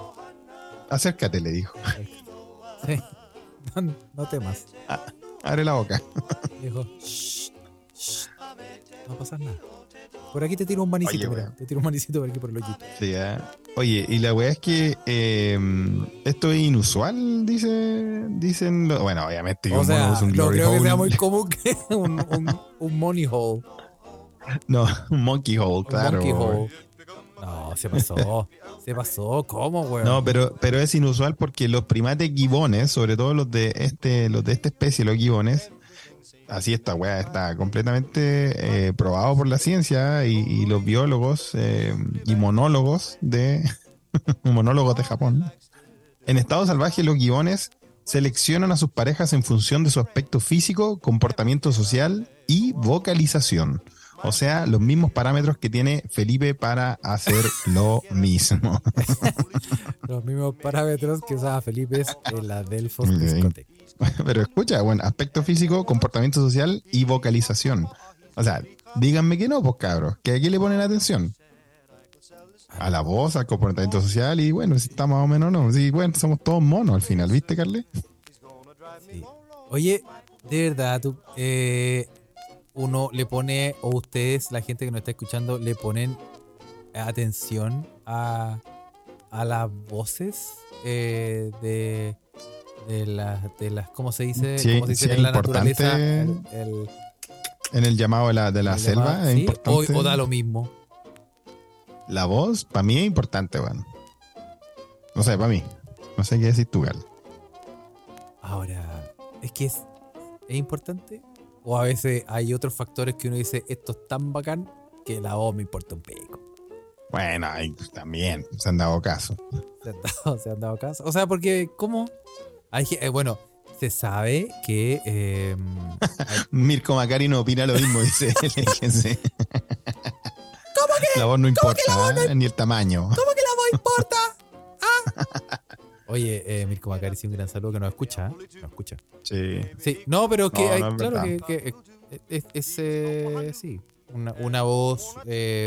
acércate, le dijo, Sí. No, no temas. abre la boca. Dijo, "Shh, shh, no va a pasar nada. Por aquí te tiro un manicito, Oye, mira. Te tiro un manicito por aquí por el hoyito. Sí. Oye, y la weá es que eh, esto es inusual, dice, dicen, lo- bueno, obviamente O un mono sea, un no creo que sea muy común que un, un, un money hole. No, un Monkey Hole, claro. monkey hole. No, se pasó. se pasó. ¿Cómo, weón? No, pero, pero es inusual porque los primates gibones, sobre todo los de este, los de esta especie, los gibones, así esta weá está completamente eh, probado por la ciencia y, y los biólogos eh, y monólogos de monólogos de Japón. En estado salvaje, los gibones seleccionan a sus parejas en función de su aspecto físico, comportamiento social y vocalización. O sea, los mismos parámetros que tiene Felipe para hacer lo mismo. Los mismos parámetros que usaba Felipe en la Delfos. Discoteca. Pero escucha, bueno, aspecto físico, comportamiento social y vocalización. O sea, díganme que no, pues cabros, que aquí le ponen atención. A la voz, al comportamiento social y bueno, si está más o menos no. Sí, bueno, somos todos monos al final, ¿viste, Carly? Sí. Oye, de verdad, tú, eh, uno le pone, o ustedes, la gente que nos está escuchando, le ponen atención a, a las voces eh, de, de, las, de las, ¿cómo se dice? Sí, ¿Cómo se dice sí, en la naturaleza? El- el- En el llamado de la, de la el selva llamado- es ¿sí? importante. O, o da lo mismo. La voz, para mí es importante, weón. No sé, para mí. No sé qué decir tú, Carly. Ahora, es que es, es importante. O a veces hay otros factores que uno dice, esto es tan bacán que la voz me importa un pico. Bueno, ahí también se han dado caso. Se han dado, se han dado caso. O sea, porque, ¿cómo? Hay, eh, bueno, se sabe que. eh, hay- Mirko Macari no opina lo mismo, dice él. fíjense. La voz no importa, ¿eh? ni el tamaño. ¿Cómo que la voz importa? ¿Ah? Oye, eh, Mirko Macari, sí, un gran saludo que nos escucha. ¿eh? Nos escucha. Sí. Sí, no, pero que No, hay- no es claro que, que, es, es, eh, sí, una, una voz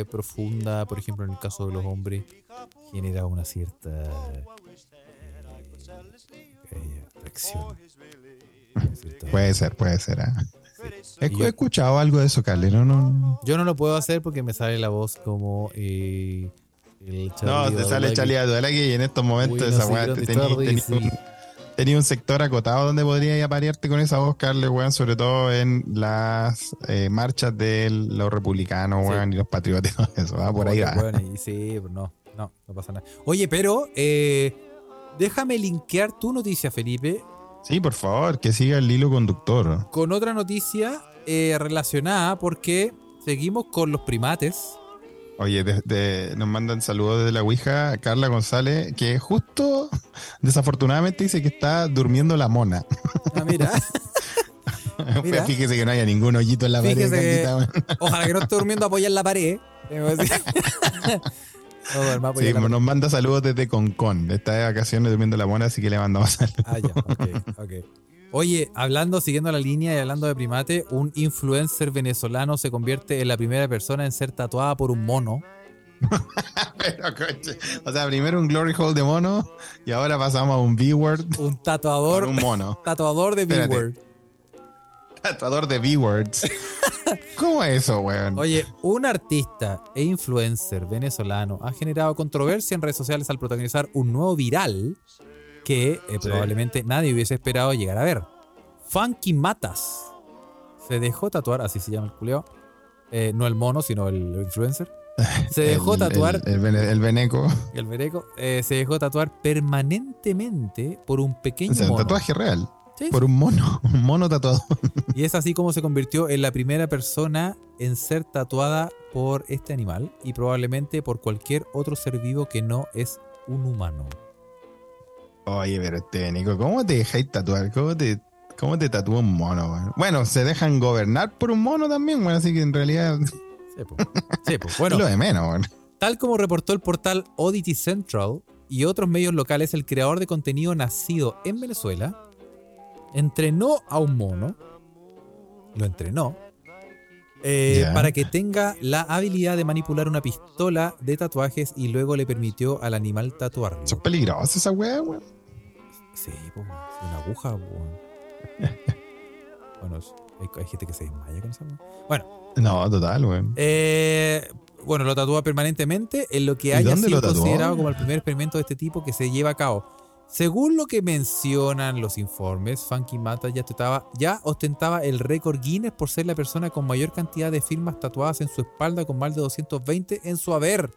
profunda, por ejemplo, en el caso de los hombres, genera una cierta eh, eh, Puede ser, puede ser. ¿ah? He, Y yo- he escuchado algo de eso, Carly. No, no, Yo no lo puedo hacer porque me sale la voz como eh, el no te sale. Charlie Aduelaki y en estos momentos Uy, no esa weá te tenía, Charlie, tenía sí. un, tenía un sector acotado donde podrías aparearte con esa voz, Carly, weón, sobre todo en las eh, marchas de los republicanos, Sí. weón, y los patriotas, y todo eso, ¿va? por ahí va. bueno, y sí, pero no, no, no pasa nada. Oye, pero eh, déjame linkear tu noticia, Felipe, Sí, por favor, que siga el hilo conductor. con otra noticia eh, relacionada porque seguimos con los primates Oye, de- de- nos mandan saludos desde la Ouija Carla González, que justo, desafortunadamente, dice que está durmiendo la mona. Ah, mira. Mira. Fíjese que no haya ningún hoyito en la pared. Que-. Ojalá que no esté durmiendo apoyado en la pared. Sí, la nos manda saludos desde Concon. Está de vacaciones durmiendo la mona, así que le mandamos saludos. Ah, ya, ok, ok. Oye, hablando, siguiendo la línea y hablando de primate, un influencer venezolano se convierte en la primera persona en ser tatuada por un mono. Pero, coche, o sea, primero un glory hole de mono y ahora pasamos a un B-word Un tatuador, un mono. tatuador de. B-Word. Tatuador de B-words. ¿Cómo es eso, weón? Oye, un artista e influencer venezolano ha generado controversia en redes sociales al protagonizar un nuevo viral que eh, probablemente nadie hubiese esperado llegar a ver. Funky Matas se dejó tatuar, así se llama el culeo, eh, no el mono, sino el influencer. Se dejó El- tatuar, El, el, vene- el veneco. el vereco, eh, se dejó tatuar permanentemente por un pequeño O sea, un tatuaje real. Sí, Por un mono. Un mono tatuado. Y es así como se convirtió en la primera persona en ser tatuada por este animal y probablemente por cualquier otro ser vivo que no es un humano. Oye, pero este Nico, ¿cómo te dejáis tatuar? ¿Cómo te, cómo te tatúa un mono? Bueno, se dejan gobernar por un mono también, weón. Así que en realidad Sí, po. Sí, po. es Bueno, lo de menos, weón. tal como reportó el portal Oddity Central y otros medios locales, el creador de contenido nacido en Venezuela entrenó a un mono, lo entrenó, eh, para que tenga la habilidad de manipular una pistola de tatuajes y luego le permitió al animal tatuarlo. Eso es peligroso esa weá, weón. Sí, pues, sí, una aguja, pues. bueno, hay, hay gente que se desmaya con esa weá. Bueno, No, total, weón. eh, bueno, lo tatúa permanentemente en lo que ¿Y haya sido considerado como el primer experimento de este tipo que se lleva a cabo. Según lo que mencionan los informes, Funky Mata ya ostentaba, ya ostentaba el récord Guinness por ser la persona con mayor cantidad de firmas tatuadas en su espalda con más de 220 en su haber.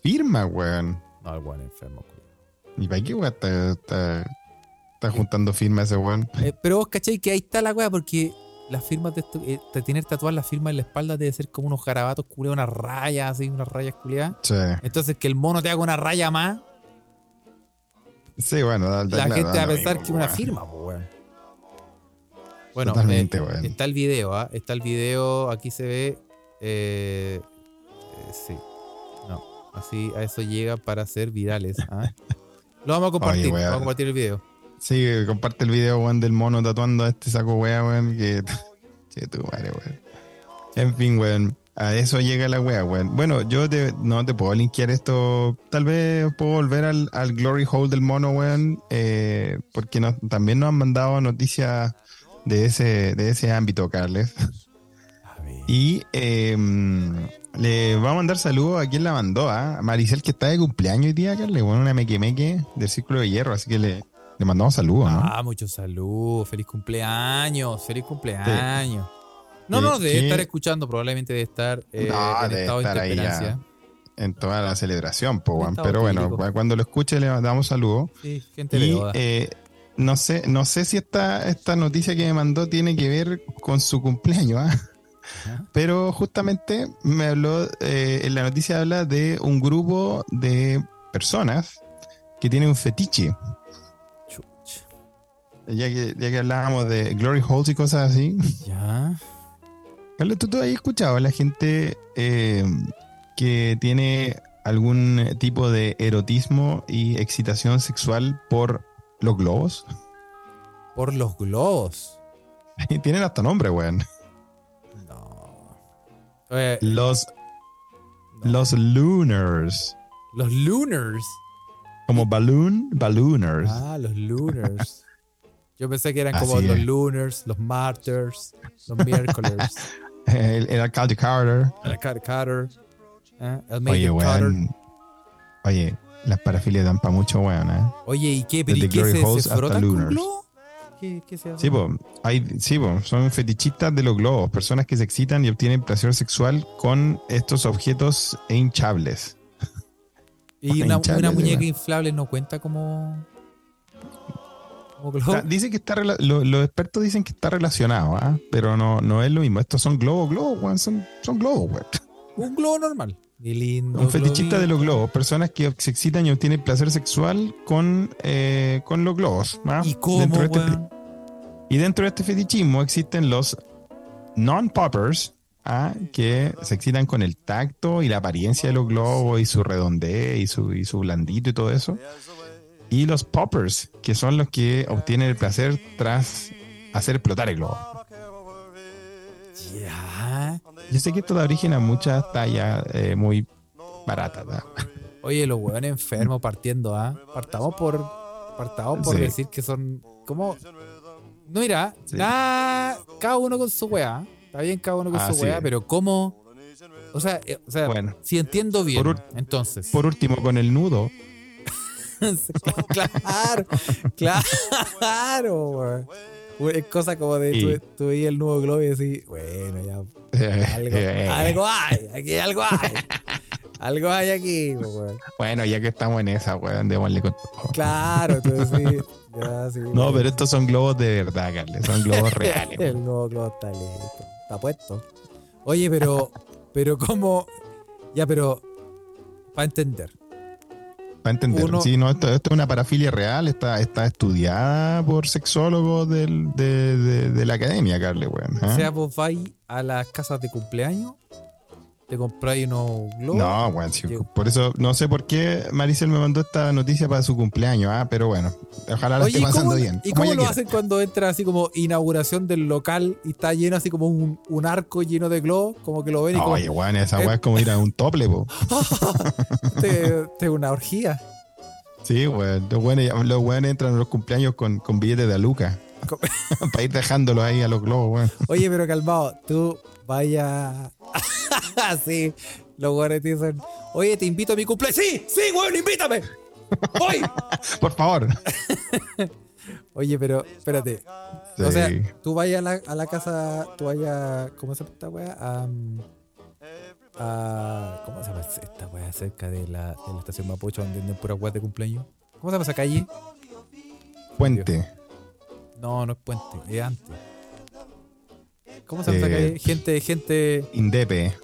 Firma, weón. No, el weón enfermo, culiao. ¿Y para qué, weón? Está, está, está juntando firmas ese weón. Eh, pero vos cachai que ahí está la weá, porque las firmas de, eh, de tener tatuadas las firmas en la espalda debe ser como unos garabatos culiados, unas rayas así, unas rayas culiadas. Sí. Entonces que el mono te haga una raya más, Sí, bueno. da- da- la claro, gente va a pensar mismo, que es una firma, pues weón. Bueno, Totalmente, eh, weón. está el video, ¿ah? Está el video, aquí se ve. eh, eh, sí. No, así a eso llega para ser virales. ¿ah? Lo vamos a compartir, weón. vamos a compartir el video. Sí, comparte el video, weón, del mono tatuando a este saco weón, que... Che, tu madre, weón. En fin, weón. A eso llega la weá, weón. Bueno, yo te- no te puedo linkear esto. Tal vez puedo volver al, al Glory Hole del mono, weón. eh, porque nos- también nos han mandado noticias de ese, de ese ámbito, Carles. Y eh, le va a mandar saludos a quien la mandó, ¿ah? a Maricel, que está de cumpleaños hoy día, Carles. Bueno, una meque-meque del Círculo de Hierro. Así que le, le mandamos saludos, ¿no? Ah, mucho salud, feliz cumpleaños, feliz cumpleaños. Sí, no, debe sí. estar escuchando, probablemente debe estar eh, No, en debe estado de estar ahí ya. intemperancia. en toda la celebración, po, pero bueno, típico. cuando lo escuche le damos saludos. Sí, gente de Y eh, no sé, no sé si esta, esta noticia que me mandó tiene que ver con su cumpleaños, ¿ah? Pero justamente me habló, eh, en la noticia habla de un grupo de personas que tienen un fetiche. Chuch. Ya que, ya que hablábamos de glory holes y cosas así. Ya. Carlos, ¿tú, tú has escuchado a la gente eh, que tiene algún tipo de erotismo y excitación sexual por los globos? Por los globos. Tienen hasta nombre, weón. No. Eh, Los, no. los lunars. Los lunars. Como balloon, ballooners. Ah, los lunars. Yo pensé que eran Así como los lunars, los martyrs, los miércoles, El, el alcalde Carter. el Car- Carter, ¿eh? el Oye, Carter. Oye, las parafilias dan para mucho, weón, ¿eh? Oye, ¿y qué? ¿Pero y qué se, se hasta Lunars. ¿Qué, qué se hace? Sí, po, hay, sí po, son fetichistas de los globos, personas que se excitan y obtienen placer sexual con estos objetos hinchables. y una, muñeca inflable no cuenta como. Está- dice que está lo- los expertos dicen que está relacionado, ¿ah? pero no, no es lo mismo. Estos son globos, globos, weón, son, son globos, weón. Un globo normal. Lindo. Un fetichista de los globos, personas que se excitan y obtienen placer sexual con, eh, con los globos. ¿ah? ¿Y cómo, Dentro de este? Y dentro de este fetichismo existen los non-poppers, ¿ah? que se excitan con el tacto y la apariencia de los globos y su redondez y su, y su blandito y todo eso. Y los poppers, que son los que obtienen el placer tras hacer explotar el globo. Ya. Yo sé que esto da origen a muchas tallas eh, muy baratas. ¿verdad? Oye, los hueones enfermos partiendo, ¿ah? Partamos por. Partamos por Sí. decir que son. ¿Cómo? No, mira, Sí. nada. Cada uno con su weá. Está bien, cada uno con Ah, su sí. weá, pero ¿cómo? O sea, eh, o sea Bueno. si entiendo bien, Por entonces. Por último, con el nudo, claro, claro, weón. Güey, Es cosa como de Y- tú, tú veías el nuevo globo y decís, bueno, ya algo, algo hay, aquí algo hay. algo hay aquí, weón. bueno, ya que estamos en esa, weón, démosle con todo. Claro, ya sí. No, pero estos son globos de verdad, Carles. Son globos reales. El nuevo globo está listo. Está puesto. Oye, pero, pero cómo. Ya, pero. Para entender. Para entender. Uno- Sí, no, esto, esto es una parafilia real. Está, está estudiada por sexólogos del- de, de- de la academia, Carles, weón. ¿ah? O sea, vos vais a las casas de cumpleaños, te compráis unos globos. No, sí, Llegó. por eso no sé por qué Maricel me mandó esta noticia para su cumpleaños, ah, pero bueno, ojalá la Oye, esté ¿y pasando cómo, bien. ¿y como cómo lo quiera. hacen cuando entra así como inauguración del local y está lleno así como un, un arco lleno de globos? Como que lo ven y como, Oye, weón, esa Eh. weá es como ir a un tople, po. te, te una orgía. Sí, weón. Los weones, los weones entran a los cumpleaños con, con billetes de aluca. Para ir dejándolos ahí a los globos, weón. Oye, pero calmado, tú vaya así, los te dicen, oye, te invito a mi cumpleaños. Sí, sí, güey, invítame. Voy. Por favor. Oye, pero espérate. Sí. O sea, tú vayas a la, a la casa, tú vayas, ¿cómo se llama esta weá? A, a- ¿Cómo se llama esta weá cerca de la, de la estación Mapocho donde venden puras weas de cumpleaños? ¿Cómo se llama esa calle? Puente. No, no es Puente, es antes. ¿Cómo se llama Eh? Gente, gente, Indepe.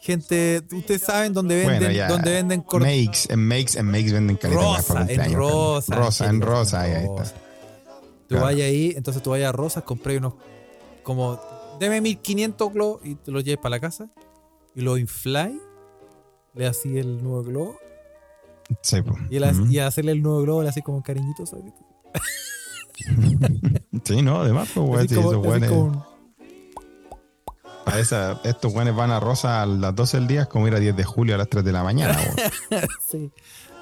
gente, ustedes saben dónde venden, Bueno, ya. dónde venden Makes, en Makes, en Makes venden caleta Rosa, en cumpleaños, Rosa. Rosa, en Rosa, ahí, está. Tú Claro. vayas ahí, entonces tú vayas a Rosas, compré unos como, deme 1500 globos y te los lleves para la casa y los infláis, le así el nuevo globo Sí, po. y, y hacerle el nuevo globo le así como un cariñito, ¿sabes? Sí, no, además, pues, Así como- así weones- como para esa- estos weones van a Rosa a las 12 del día, es como ir a 10 de julio a las 3 de la mañana, sí.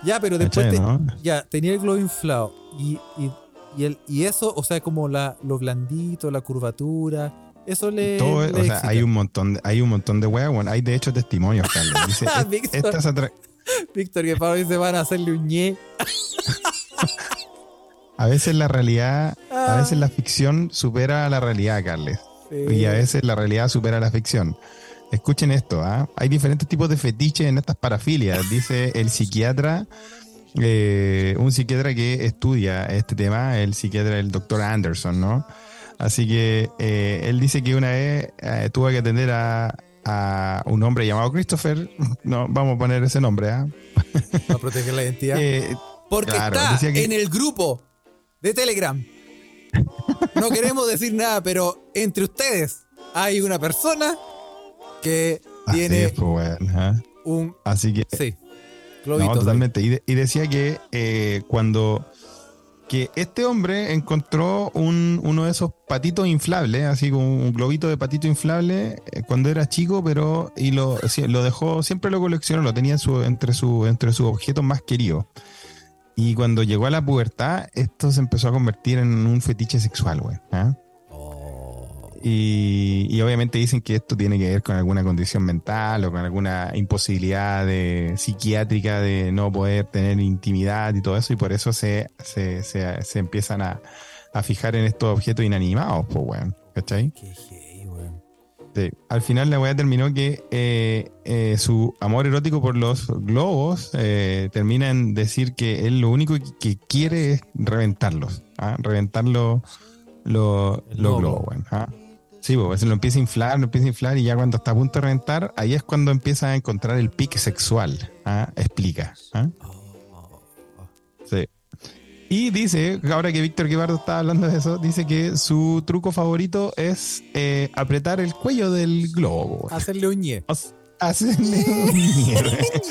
Ya, pero después ¿Cachai, te- no? ya tenía el globo inflado y, y, y, el, y eso, o sea, como la, lo blandito, la curvatura, eso le. Todo le o sea, hay un montón de, hay un montón de weas, weón. Hay de hecho testimonios, Carlos. Dice, "Es- Víctor. estas Víctor el Pablo dice van a hacerle un ñe. a veces la realidad, a Ah. veces la ficción supera a la realidad, Carles. Sí. Y a veces la realidad supera la ficción. Escuchen esto, ¿ah? hay diferentes tipos de fetiches en estas parafilias, dice el psiquiatra, eh, un psiquiatra que estudia este tema, el psiquiatra, el doctor Anderson, ¿no? Así que eh, él dice que una vez eh, tuvo que atender a, a un hombre llamado Christopher, no, vamos a poner ese nombre, ¿ah? Para proteger la identidad. Porque Claro, está que- en el grupo de Telegram. No queremos decir nada, pero entre ustedes hay una persona que así tiene es, pues, bueno, un. Así que Sí, No, totalmente. Y, de- y decía que eh, cuando que este hombre encontró un, uno de esos patitos inflables, así como un globito de patito inflable, eh, cuando era chico, pero y lo, lo dejó, siempre lo coleccionó, lo tenía en su, entre, su, entre sus objetos más queridos. Y cuando llegó a la pubertad, esto se empezó a convertir en un fetiche sexual, güey. ¿ah? Oh, Y, y obviamente dicen que esto tiene que ver con alguna condición mental o con alguna imposibilidad de, psiquiátrica de no poder tener intimidad y todo eso, y por eso se, se, se, se empiezan a, a fijar en estos objetos inanimados, pues, weón. ¿Cachai? qué. Sí. Al final la weá terminó que eh, eh, su amor erótico por los globos eh, termina en decir que él lo único que, quiere es reventarlos, ¿ah? reventar los, globo. globos, ¿ah? Sí, pues lo empieza a inflar, lo empieza a inflar y ya cuando está a punto de reventar, ahí es cuando empieza a encontrar el pique sexual. ¿ah? Explica. ¿ah? Y dice, ahora que Víctor Guevardo está hablando de eso, dice que su truco favorito es eh, apretar el cuello del globo. Hacerle un ñe. Hacerle un ñe.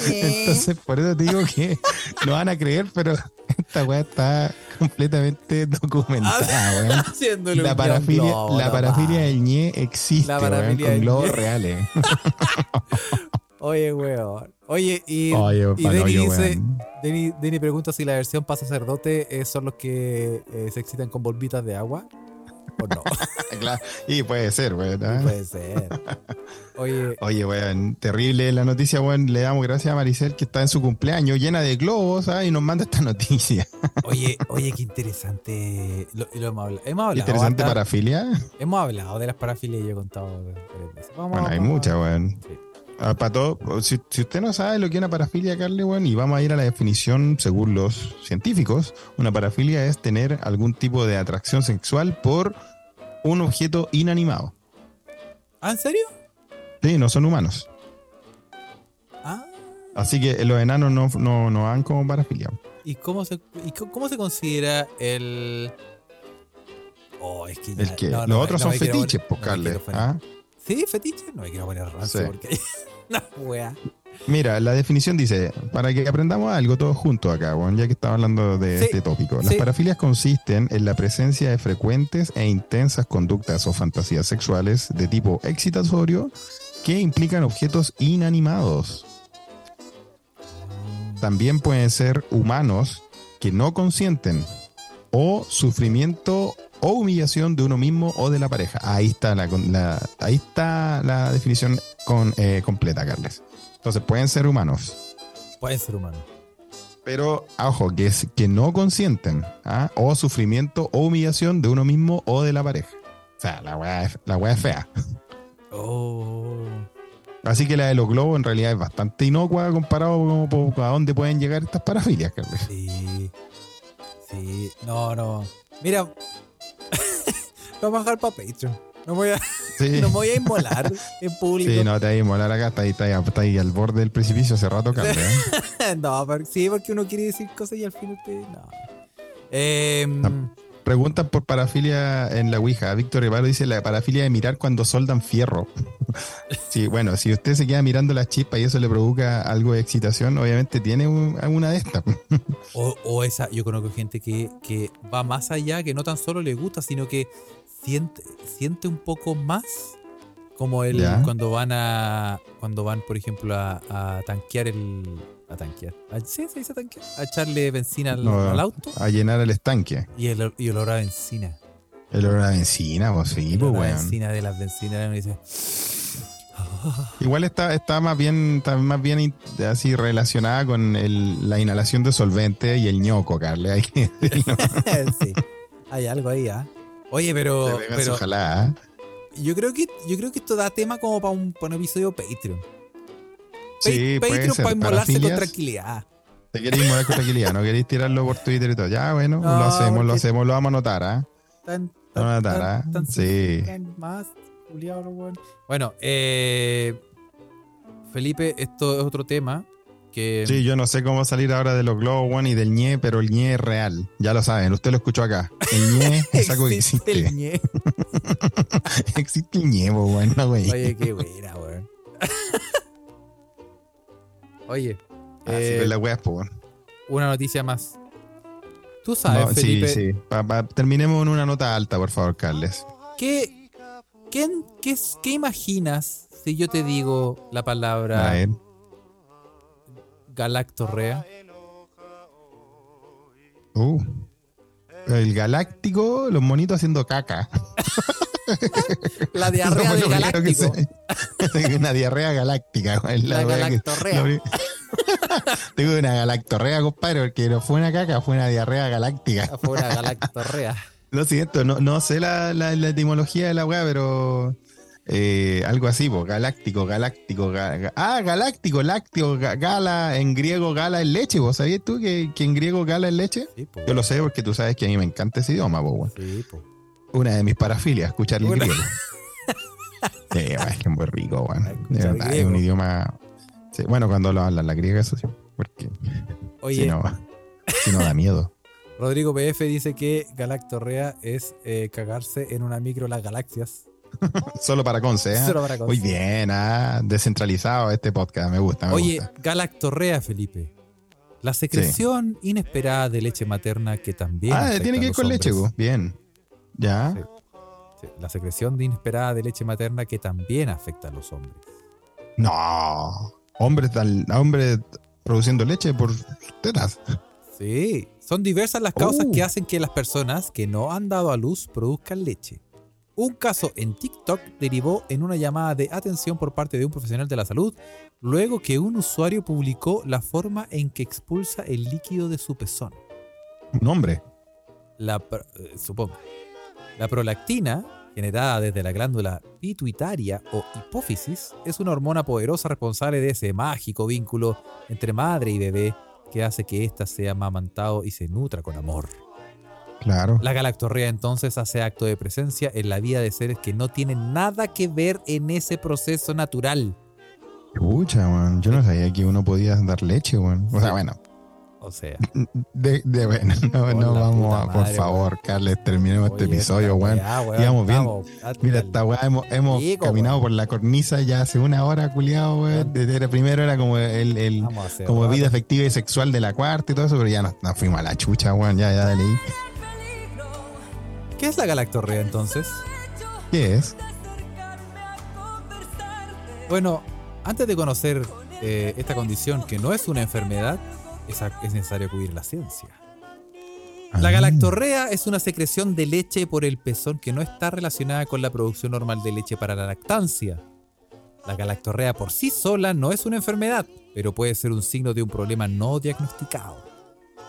Entonces, por eso te digo que no van a creer, pero esta weá está completamente documentada, weón. Haciéndole La un parafilia, globo, la parafilia del ñe existe, La weón, con globos reales. Oye, weón. Oye, y, Oye, y Denny oye, dice. Denny, Denny pregunta si la versión para sacerdote eh, son los que eh, se excitan con bombitas de agua. O no, Claro, Y puede ser, weón. ¿ah? puede ser. Oye, Oye, weón, terrible la noticia, weón. Le damos gracias a Maricel que está en su cumpleaños llena de globos ¿ah? y nos manda esta noticia. oye, oye, qué interesante. Lo, lo hemos hablado. Hemos hablado, Interesante harta- parafilia. hemos hablado de las parafilias y yo he contado. Vamos, Bueno, hay muchas, weón. Sí. Ah, para todo, si, si usted no sabe lo que es una parafilia, Carly, y vamos a ir a la definición según los científicos, una parafilia es tener algún tipo de atracción sexual por un objeto inanimado. ¿Ah, en serio? Sí, no son humanos. Ah. Así que los enanos no, no, no van como parafilia. ¿Y cómo se, y cómo se considera el. Oh, es que ya- El que, no, no los otros son fetiches, poner- pues, poner- ¿ah? ¿Sí, fetiche? No me quiero poner rancio Sí. porque. no, wea. Mira, la definición dice, para que aprendamos algo todos juntos acá, bueno, ya que estamos hablando de Sí, este tópico. Las sí. parafilias consisten en la presencia de frecuentes e intensas conductas o fantasías sexuales de tipo excitatorio que implican objetos inanimados. También pueden ser humanos que no consienten o sufrimiento o humillación de uno mismo o de la pareja. Ahí está la, la- ahí está la definición con, eh, completa, Carles. Entonces pueden ser humanos, Pueden ser humanos. pero ojo, que, es, que no consienten ¿ah? o sufrimiento o humillación de uno mismo o de la pareja. O sea, la weá es, la weá es fea. Oh. Así que la de los globos en realidad es bastante inocua comparado con- a dónde pueden llegar estas parafilias, Carles. Sí. Sí. No, no. Mira. Lo vamos a dejar para Patreon. No me voy a, Sí, no me voy a inmolar en público. sí no te hay molar acá, está ahí, está, ahí, está ahí al borde del precipicio hace rato, Carles. ¿eh? no, pero- sí, porque uno quiere decir cosas y al final te. No. Em, Ah. Preguntan por parafilia en la Ouija. Víctor Rivalo dice la parafilia de mirar cuando soldan fierro. sí, bueno, si usted se queda mirando las chispas y eso le provoca algo de excitación, obviamente tiene un- alguna de estas. o, o esa, yo conozco gente que, que va más allá, que no tan solo le gusta, sino que siente, siente un poco más como el Ya. cuando van a. Cuando van, por ejemplo, a, a tanquear el. A tanquear. A- sí, se dice tanquear. A echarle benzina al, No. al auto A llenar el estanque. y el, y olor a benzina. El olor a benzina, pues sí, pues weón. benzina de las bencinas. Dice. Igual está, está más bien, está más bien así relacionada con el- la inhalación de solvente y el ñoco, Carle. Hay que sí. Hay algo ahí, ¿ah? Oye, pero, pero ojalá. ¿eh? yo creo que yo creo que esto da tema como para un, para un episodio Patreon. Pa- Sí, Patreon para inmolarse con tranquilidad. Te queréis mover con tranquilidad, no queréis tirarlo por Twitter y todo. Ya, bueno, No, lo hacemos, lo hacemos, lo vamos a anotar, ¿ah? Tan, van a dar, ¿ah? tan- Sí. tan más no, weón. Bueno, eh, Felipe, esto es otro tema Sí, yo no sé cómo salir ahora de los globos, one y del ñe, pero el ñe es real. Ya lo saben, usted lo escuchó acá. El ñe es algo que existe el ñe. existe el ñe, bueno, güey. Oye, qué buena, weón. Oye, Así eh, la wea, pues, bueno. una noticia más. Tú sabes, No, sí, Felipe, sí. Pa- pa- terminemos en una nota alta, por favor, Carles. ¿qué, qué, qué, qué imaginas si yo te digo la palabra. Galactorrea? Uh. El galáctico, los monitos haciendo caca. La diarrea del galáctico. sé. una diarrea galáctica. La que- galactorrea. Tengo una galactorrea, compadre, porque no fue una caca, fue una diarrea galáctica. Fue una galactorrea. Lo siento, no, no sé la, la- la etimología de la weá, pero eh, algo así, galáctico, galáctico, ga- ga- ah, galáctico, lácteo, ga- gala, en griego gala es leche, ¿vos sabías tú que, que en griego gala es leche? Sí. Yo lo sé porque tú sabes que a mí me encanta ese idioma, po, weón. Sí, po. Una de mis parafilias, escuchar el griego. Sí, es que es muy rico, De verdad, es un idioma. sí, bueno, cuando lo hablan la griega, eso sí. Porque Oye, si no, si no da miedo. Rodrigo PF dice que Galactorrea es eh, cagarse en una micro las galaxias. Solo para Conce, ¿eh? Solo para Muy cosas. bien, ah, descentralizado este podcast, me gusta, me Oye, gusta. Galactorrea, Felipe. La secreción inesperada de leche materna que también. Ah, tiene que ir con leche, bu. bien. Ya. Sí. Sí, la secreción de inesperada de leche materna que también afecta a los hombres. No. Hombres, hombres produciendo leche por tetas. Sí, son diversas las causas que hacen que las personas que no han dado a luz produzcan leche. Un caso en TikTok derivó en una llamada de atención por parte de un profesional de la salud luego que un usuario publicó la forma en que expulsa el líquido de su pezón. Un hombre. La, eh, supongo. La prolactina, generada desde la glándula pituitaria o hipófisis, es una hormona poderosa responsable de ese mágico vínculo entre madre y bebé que hace que ésta sea amamantado y se nutra con amor. Claro. La galactorrea entonces hace acto de presencia en la vida de seres que no tienen nada que ver en ese proceso natural. Pucha, weón. Yo no sabía que uno podía dar leche, weón. O sea, bueno. O sea, De, de bueno, no, Por no vamos a, por madre, favor, Carles, terminemos este episodio, weón. Íbamos bien. Mira, esta weá hemos, caminado por la cornisa ya hace una hora, culiado, weón. Desde primero era como el, el- como rato. vida afectiva y sexual de la cuarta y todo eso, pero ya nos, nos fuimos a la chucha, weón. Ya, ya leí. ¿Qué es la galactorrea entonces? ¿Qué es? Bueno, antes de conocer eh, esta condición que no es una enfermedad, es, necesario acudir a la ciencia. La Ah, galactorrea es una secreción de leche por el pezón que no está relacionada con la producción normal de leche para la lactancia. La galactorrea por sí sola no es una enfermedad, pero puede ser un signo de un problema no diagnosticado.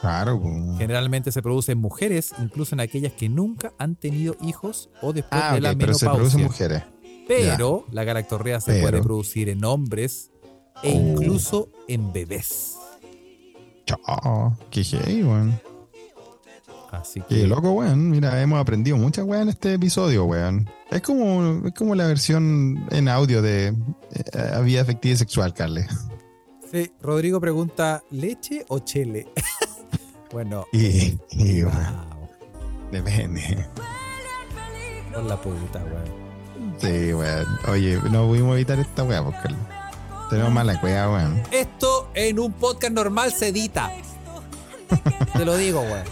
Claro. Generalmente se produce en mujeres, incluso en aquellas que nunca han tenido hijos o después Ah, de la ok, pero se menopausia. producen mujeres. Pero la galactorrea se Pero. puede producir en hombres e Oh. incluso en bebés. Chao, qué heavy, weón. Así que Qué loco, weón. Mira, hemos aprendido muchas weón en este episodio, weón. Es como, es como la versión en audio de eh, vida afectiva y sexual, Carles. Sí, Rodrigo pregunta, ¿leche o chele? bueno, Y, y, wow, depende. por la puta, weón. Sí, weón. Oye, no pudimos evitar esta weá, Carles. Tenemos mala cueva, weón. Esto en un podcast normal se edita. Te lo digo, weón.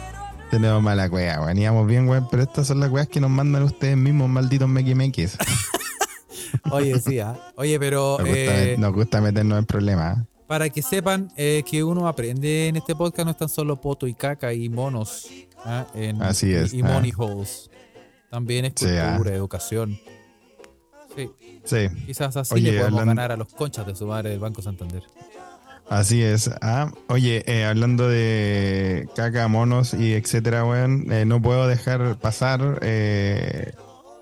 Tenemos mala cueva, weón. Íbamos bien, weón, pero estas son las weas que nos mandan ustedes mismos, malditos mequimequis. Oye, sí, ¿ah? Oye, pero Nos gusta, eh, nos gusta meternos en problemas. ¿Ah? para que sepan eh, que uno aprende en este podcast no es tan solo poto y caca y monos. ¿ah? En- Así es, Y, y ah. money holes. También es Sí, cultura, ah. educación. Sí, Sí, quizás así Oye, le podemos ganar a los conchas de su madre del Banco Santander. así es. Ah, oye, eh, hablando de caca, monos y etcétera, weón, eh, no puedo dejar pasar eh,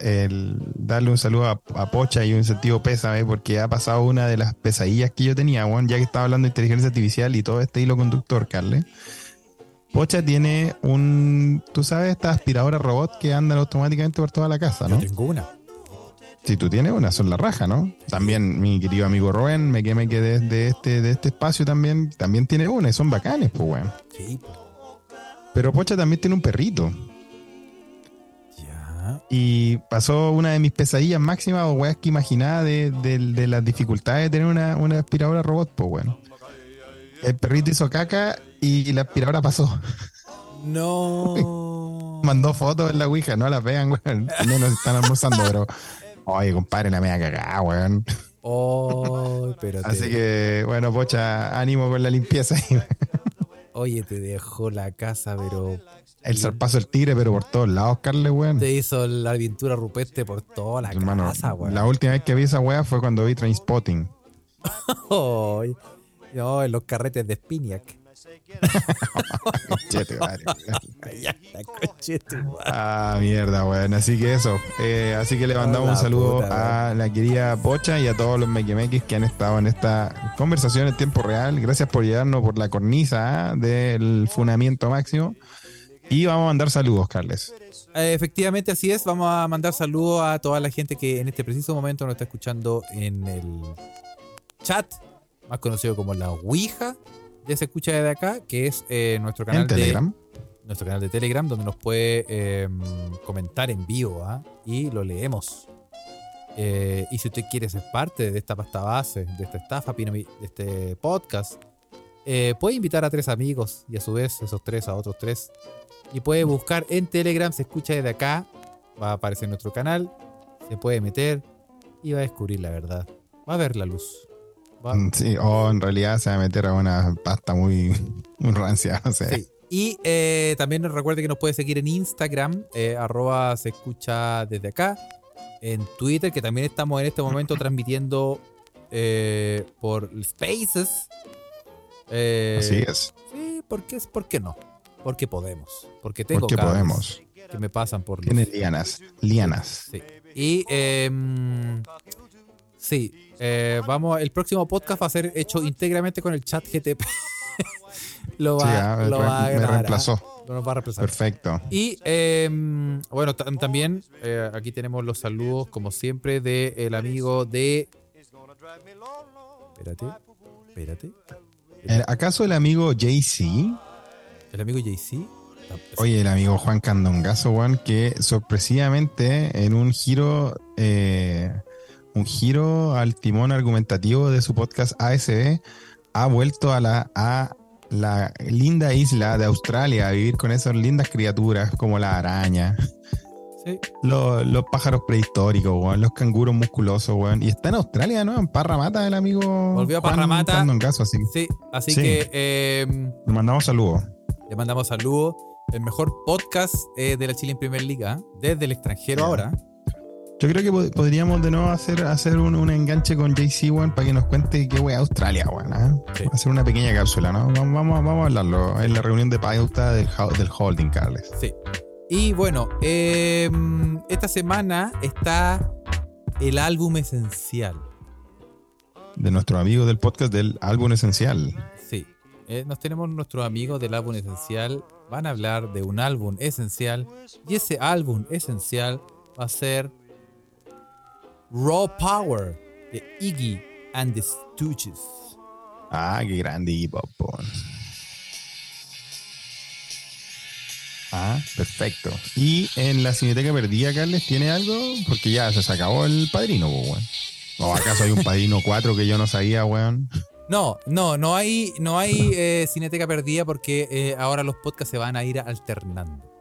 el darle un saludo a, a Pocha y un sentido pésame porque ha pasado una de las pesadillas que yo tenía, weón, ya que estaba hablando de inteligencia artificial y todo este hilo conductor, Carle. Pocha tiene un, tú sabes, esta aspiradora robot que andan automáticamente por toda la casa, ¿no? Yo tengo una. Si tú tienes una, son la raja, ¿no? También mi querido amigo Rubén, me que me quedé de este, de este espacio también, también tiene una y son bacanes, pues, weón. Sí, po. Pero Pocha también tiene un perrito. Y pasó una de mis pesadillas máximas o weas que imaginaba de, de- de las dificultades de tener una, una aspiradora robot, pues, bueno. El perrito hizo caca y la aspiradora pasó. No. Mandó fotos en la Ouija, no las vean, weón. No nos están almorzando, pero. Oye, compadre, la media cagada, weón. Oh, pero Así que, bueno, Pocha, ánimo con la limpieza. Oye, te dejó la casa, pero El zarpazo del tigre, pero por todos lados, Carle, weón. te hizo la aventura rupestre por toda la Hermano, casa, weón. la última vez que vi esa wea fue cuando vi Trainspotting. No, en los carretes de Spiniak. Madre, ah, mierda, weón. Así que eso. Eh, así que le mandamos Hola, un saludo puta, a la querida Pocha y a todos los mequimequis que han estado en esta conversación en tiempo real. Gracias por llevarnos por la cornisa ah, del funamiento máximo. Y vamos a mandar saludos, Carles. Eh, efectivamente, así es. Vamos a mandar saludos a toda la gente que en este preciso momento nos está escuchando en el chat, más conocido como la Ouija. Ya se escucha desde acá, que es eh, nuestro canal En de Telegram. nuestro canal de Telegram, donde nos puede eh, comentar en vivo ¿ah? y lo leemos. Eh, y si usted quiere ser parte de esta pasta base, de esta estafa, de este podcast, eh, puede invitar a tres amigos y a su vez esos tres a otros tres. Y puede buscar en Telegram, se escucha desde acá, va a aparecer en nuestro canal, se puede meter y va a descubrir la verdad. Va a ver la luz. Va- Mm, Sí, o en realidad se va a meter a una pasta muy, muy rancia. Sí. Y eh, también recuerde que nos puede seguir en Instagram, eh, arroba se escucha desde acá. En Twitter, que también estamos en este momento transmitiendo eh, por Spaces. Eh, Así es. Sí, ¿por qué, ¿por qué no? Porque podemos. Porque tengo Porque podemos. que me pasan por Tiene lianas. Lianas. Sí. Y em, sí, eh, vamos, el próximo podcast va a ser hecho íntegramente con el chat GTP. lo va, Sí, ah, lo me- va a me grabar, ¿ah? reemplazó. Lo nos va a reemplazar. Perfecto. Y em, bueno, ta- también eh, aquí tenemos los saludos, como siempre, del amigo de. Espérate, espérate. Eh, ¿Acaso el amigo JC? El amigo JC. Oye, el amigo Juan Candongazo, Juan, que sorpresivamente en un giro, eh, un giro al timón argumentativo de su podcast ASB, ha vuelto a la, a la linda isla de Australia a vivir con esas lindas criaturas como la araña, Sí, los, los pájaros prehistóricos, weón, los canguros musculosos, weón. Y está en Australia, ¿no? En Parramata, el amigo Volvió a Juan Parramatta. Candongazo, así sí, así Sí. que em, le mandamos saludos. le mandamos saludos. El mejor podcast eh, de la Chile en Primer Liga, desde el extranjero ahora. Yo creo que pod- podríamos de nuevo hacer, hacer un, un enganche con JC, weón, para que nos cuente qué wea Australia, weón. ¿ah? Sí. Hacer una pequeña cápsula, ¿no? Vamos, vamos, vamos a hablarlo en la reunión de pauta del, del holding, Carles. Sí. Y bueno, em, esta semana está el álbum esencial. De nuestro amigo del podcast del álbum esencial. Sí. Eh, nos tenemos nuestros amigos del álbum esencial. Van a hablar de un álbum esencial. Y ese álbum esencial va a ser Raw Power de Iggy and the Stooges. Ah, qué grande Iggy Pop. Ah, perfecto. Y en la Cineteca Perdida, Carles, ¿tiene algo? Porque ya se acabó el padrino, weón. ¿O acaso hay un padrino 4 que yo no sabía, weón? No, no, no hay, no hay eh, Cineteca Perdida porque eh, ahora los podcasts se van a ir alternando.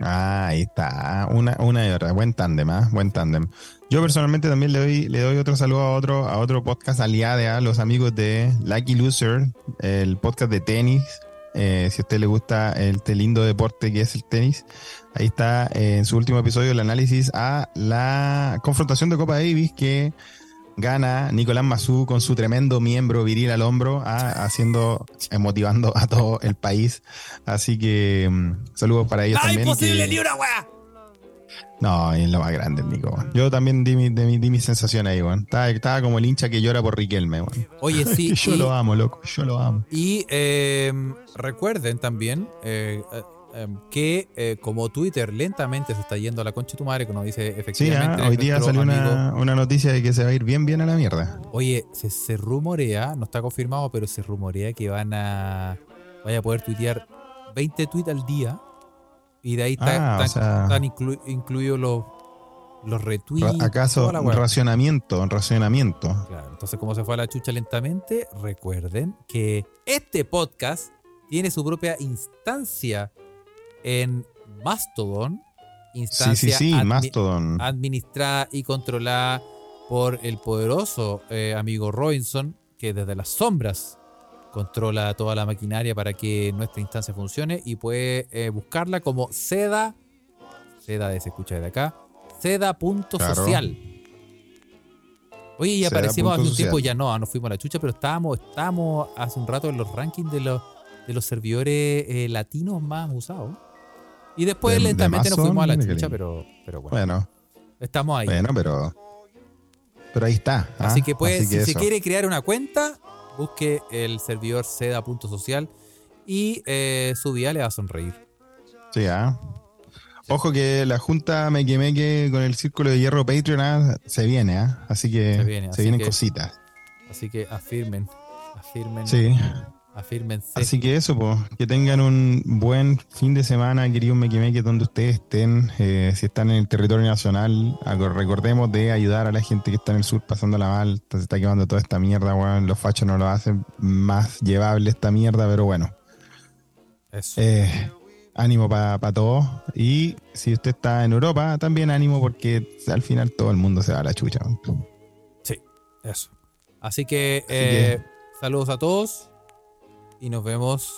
Ah, ahí está. Una, una y otra. Buen tándem, ¿ah? Buen tándem. Yo personalmente también le doy, le doy otro saludo a otro, a otro podcast aliado, a los amigos de Lucky Loser, el podcast de tenis. Eh, si a usted le gusta este lindo deporte que es el tenis, ahí está eh, en su último episodio el análisis a la confrontación de Copa Davis que gana Nicolás Mazú con su tremendo miembro viril al hombro, haciendo, eh, motivando a todo el país. Así que mm, saludos para ellos también. que- una weá! No, es lo más grande, Nico. Yo también di mi, di mi, di mi sensación ahí, weón. Estaba, estaba como el hincha que llora por Riquelme, weón. Oye, sí. yo y- lo amo, loco. Yo lo amo. Y eh, recuerden también eh, eh, eh, que eh, como Twitter lentamente se está yendo a la concha de tu madre, como dice Sí, efectivamente. ah, hoy día salió amigo- una, una noticia de que se va a ir bien, bien a la mierda. Oye, se, se rumorea, no está confirmado, pero se rumorea que van a. Vaya a poder tuitear 20 tweets al día. Y de ahí está- Ah, o están, sea- están inclu- incluidos los, los retweets. ¿Acaso toda la weá. racionamiento? Racionamiento. Claro, entonces, como se fue a la chucha lentamente, recuerden que este podcast tiene su propia instancia en Mastodon. Sí, Instancia sí, sí, admi- Mastodon. administrada y controlada por el poderoso eh, amigo Robinson, que desde las sombras controla toda la maquinaria para que nuestra instancia funcione y puede eh, buscarla como seda, seda de se escucha desde acá, seda.social. Oye, y aparecimos hace un tiempo, ya no, nos fuimos a la chucha, pero estábamos, estábamos hace un rato en los rankings de los, de los servidores eh, latinos más usados. Y después De- de lentamente nos fuimos a la chucha, pero, pero bueno, Bueno, estamos ahí. bueno, pero. Pero ahí está. ¿ah? Así que pues, Así si se quiere crear una cuenta, busque el servidor seda.social y eh, su día le va a sonreír. Sí, ah. Ojo que la junta Meque Meque con el Círculo de Hierro Patreon ah, se viene, ¿ah? Así que Se se, viene, así vienen que- cositas. Así que afirmen. Afirmen. Sí. Afírmense. Así que eso, pues, que tengan un buen fin de semana, queridos Mequimeques, donde ustedes estén. Eh, si están en el territorio nacional, recordemos de ayudar a la gente que está en el sur pasándola mal. Se está quemando toda esta mierda, weón. Los fachos no lo hacen más llevable esta mierda, pero bueno. Eso. Eh, ánimo para todos. Y si usted está en Europa, también ánimo porque al final todo el mundo se va a la chucha. Sí, eso. Así que, Así eh, saludos a todos y nos vemos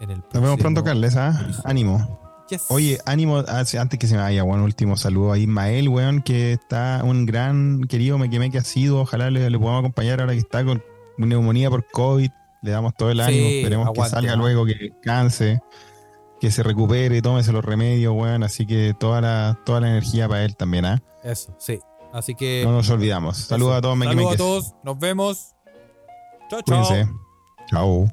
en el Nos vemos pronto, próximo- Carles. ¿ah? Ánimo. Yes. Oye, ánimo, ah, antes que se me vaya, bueno, último saludo a Ismael, weón, que está un gran querido meque que ha sido. Ojalá le, le podamos acompañar ahora que está con neumonía por COVID. Le damos todo el Sí, ánimo, esperemos aguante, que salga luego, que descanse, que se recupere, tómese los remedios, weón. Así que toda la, toda la energía para él también, ¿ah? Eso, sí. Así que. No nos olvidamos. Saludos a todos, Saludos a todos. Nos vemos. Chao, chao. Cuídense. Chao.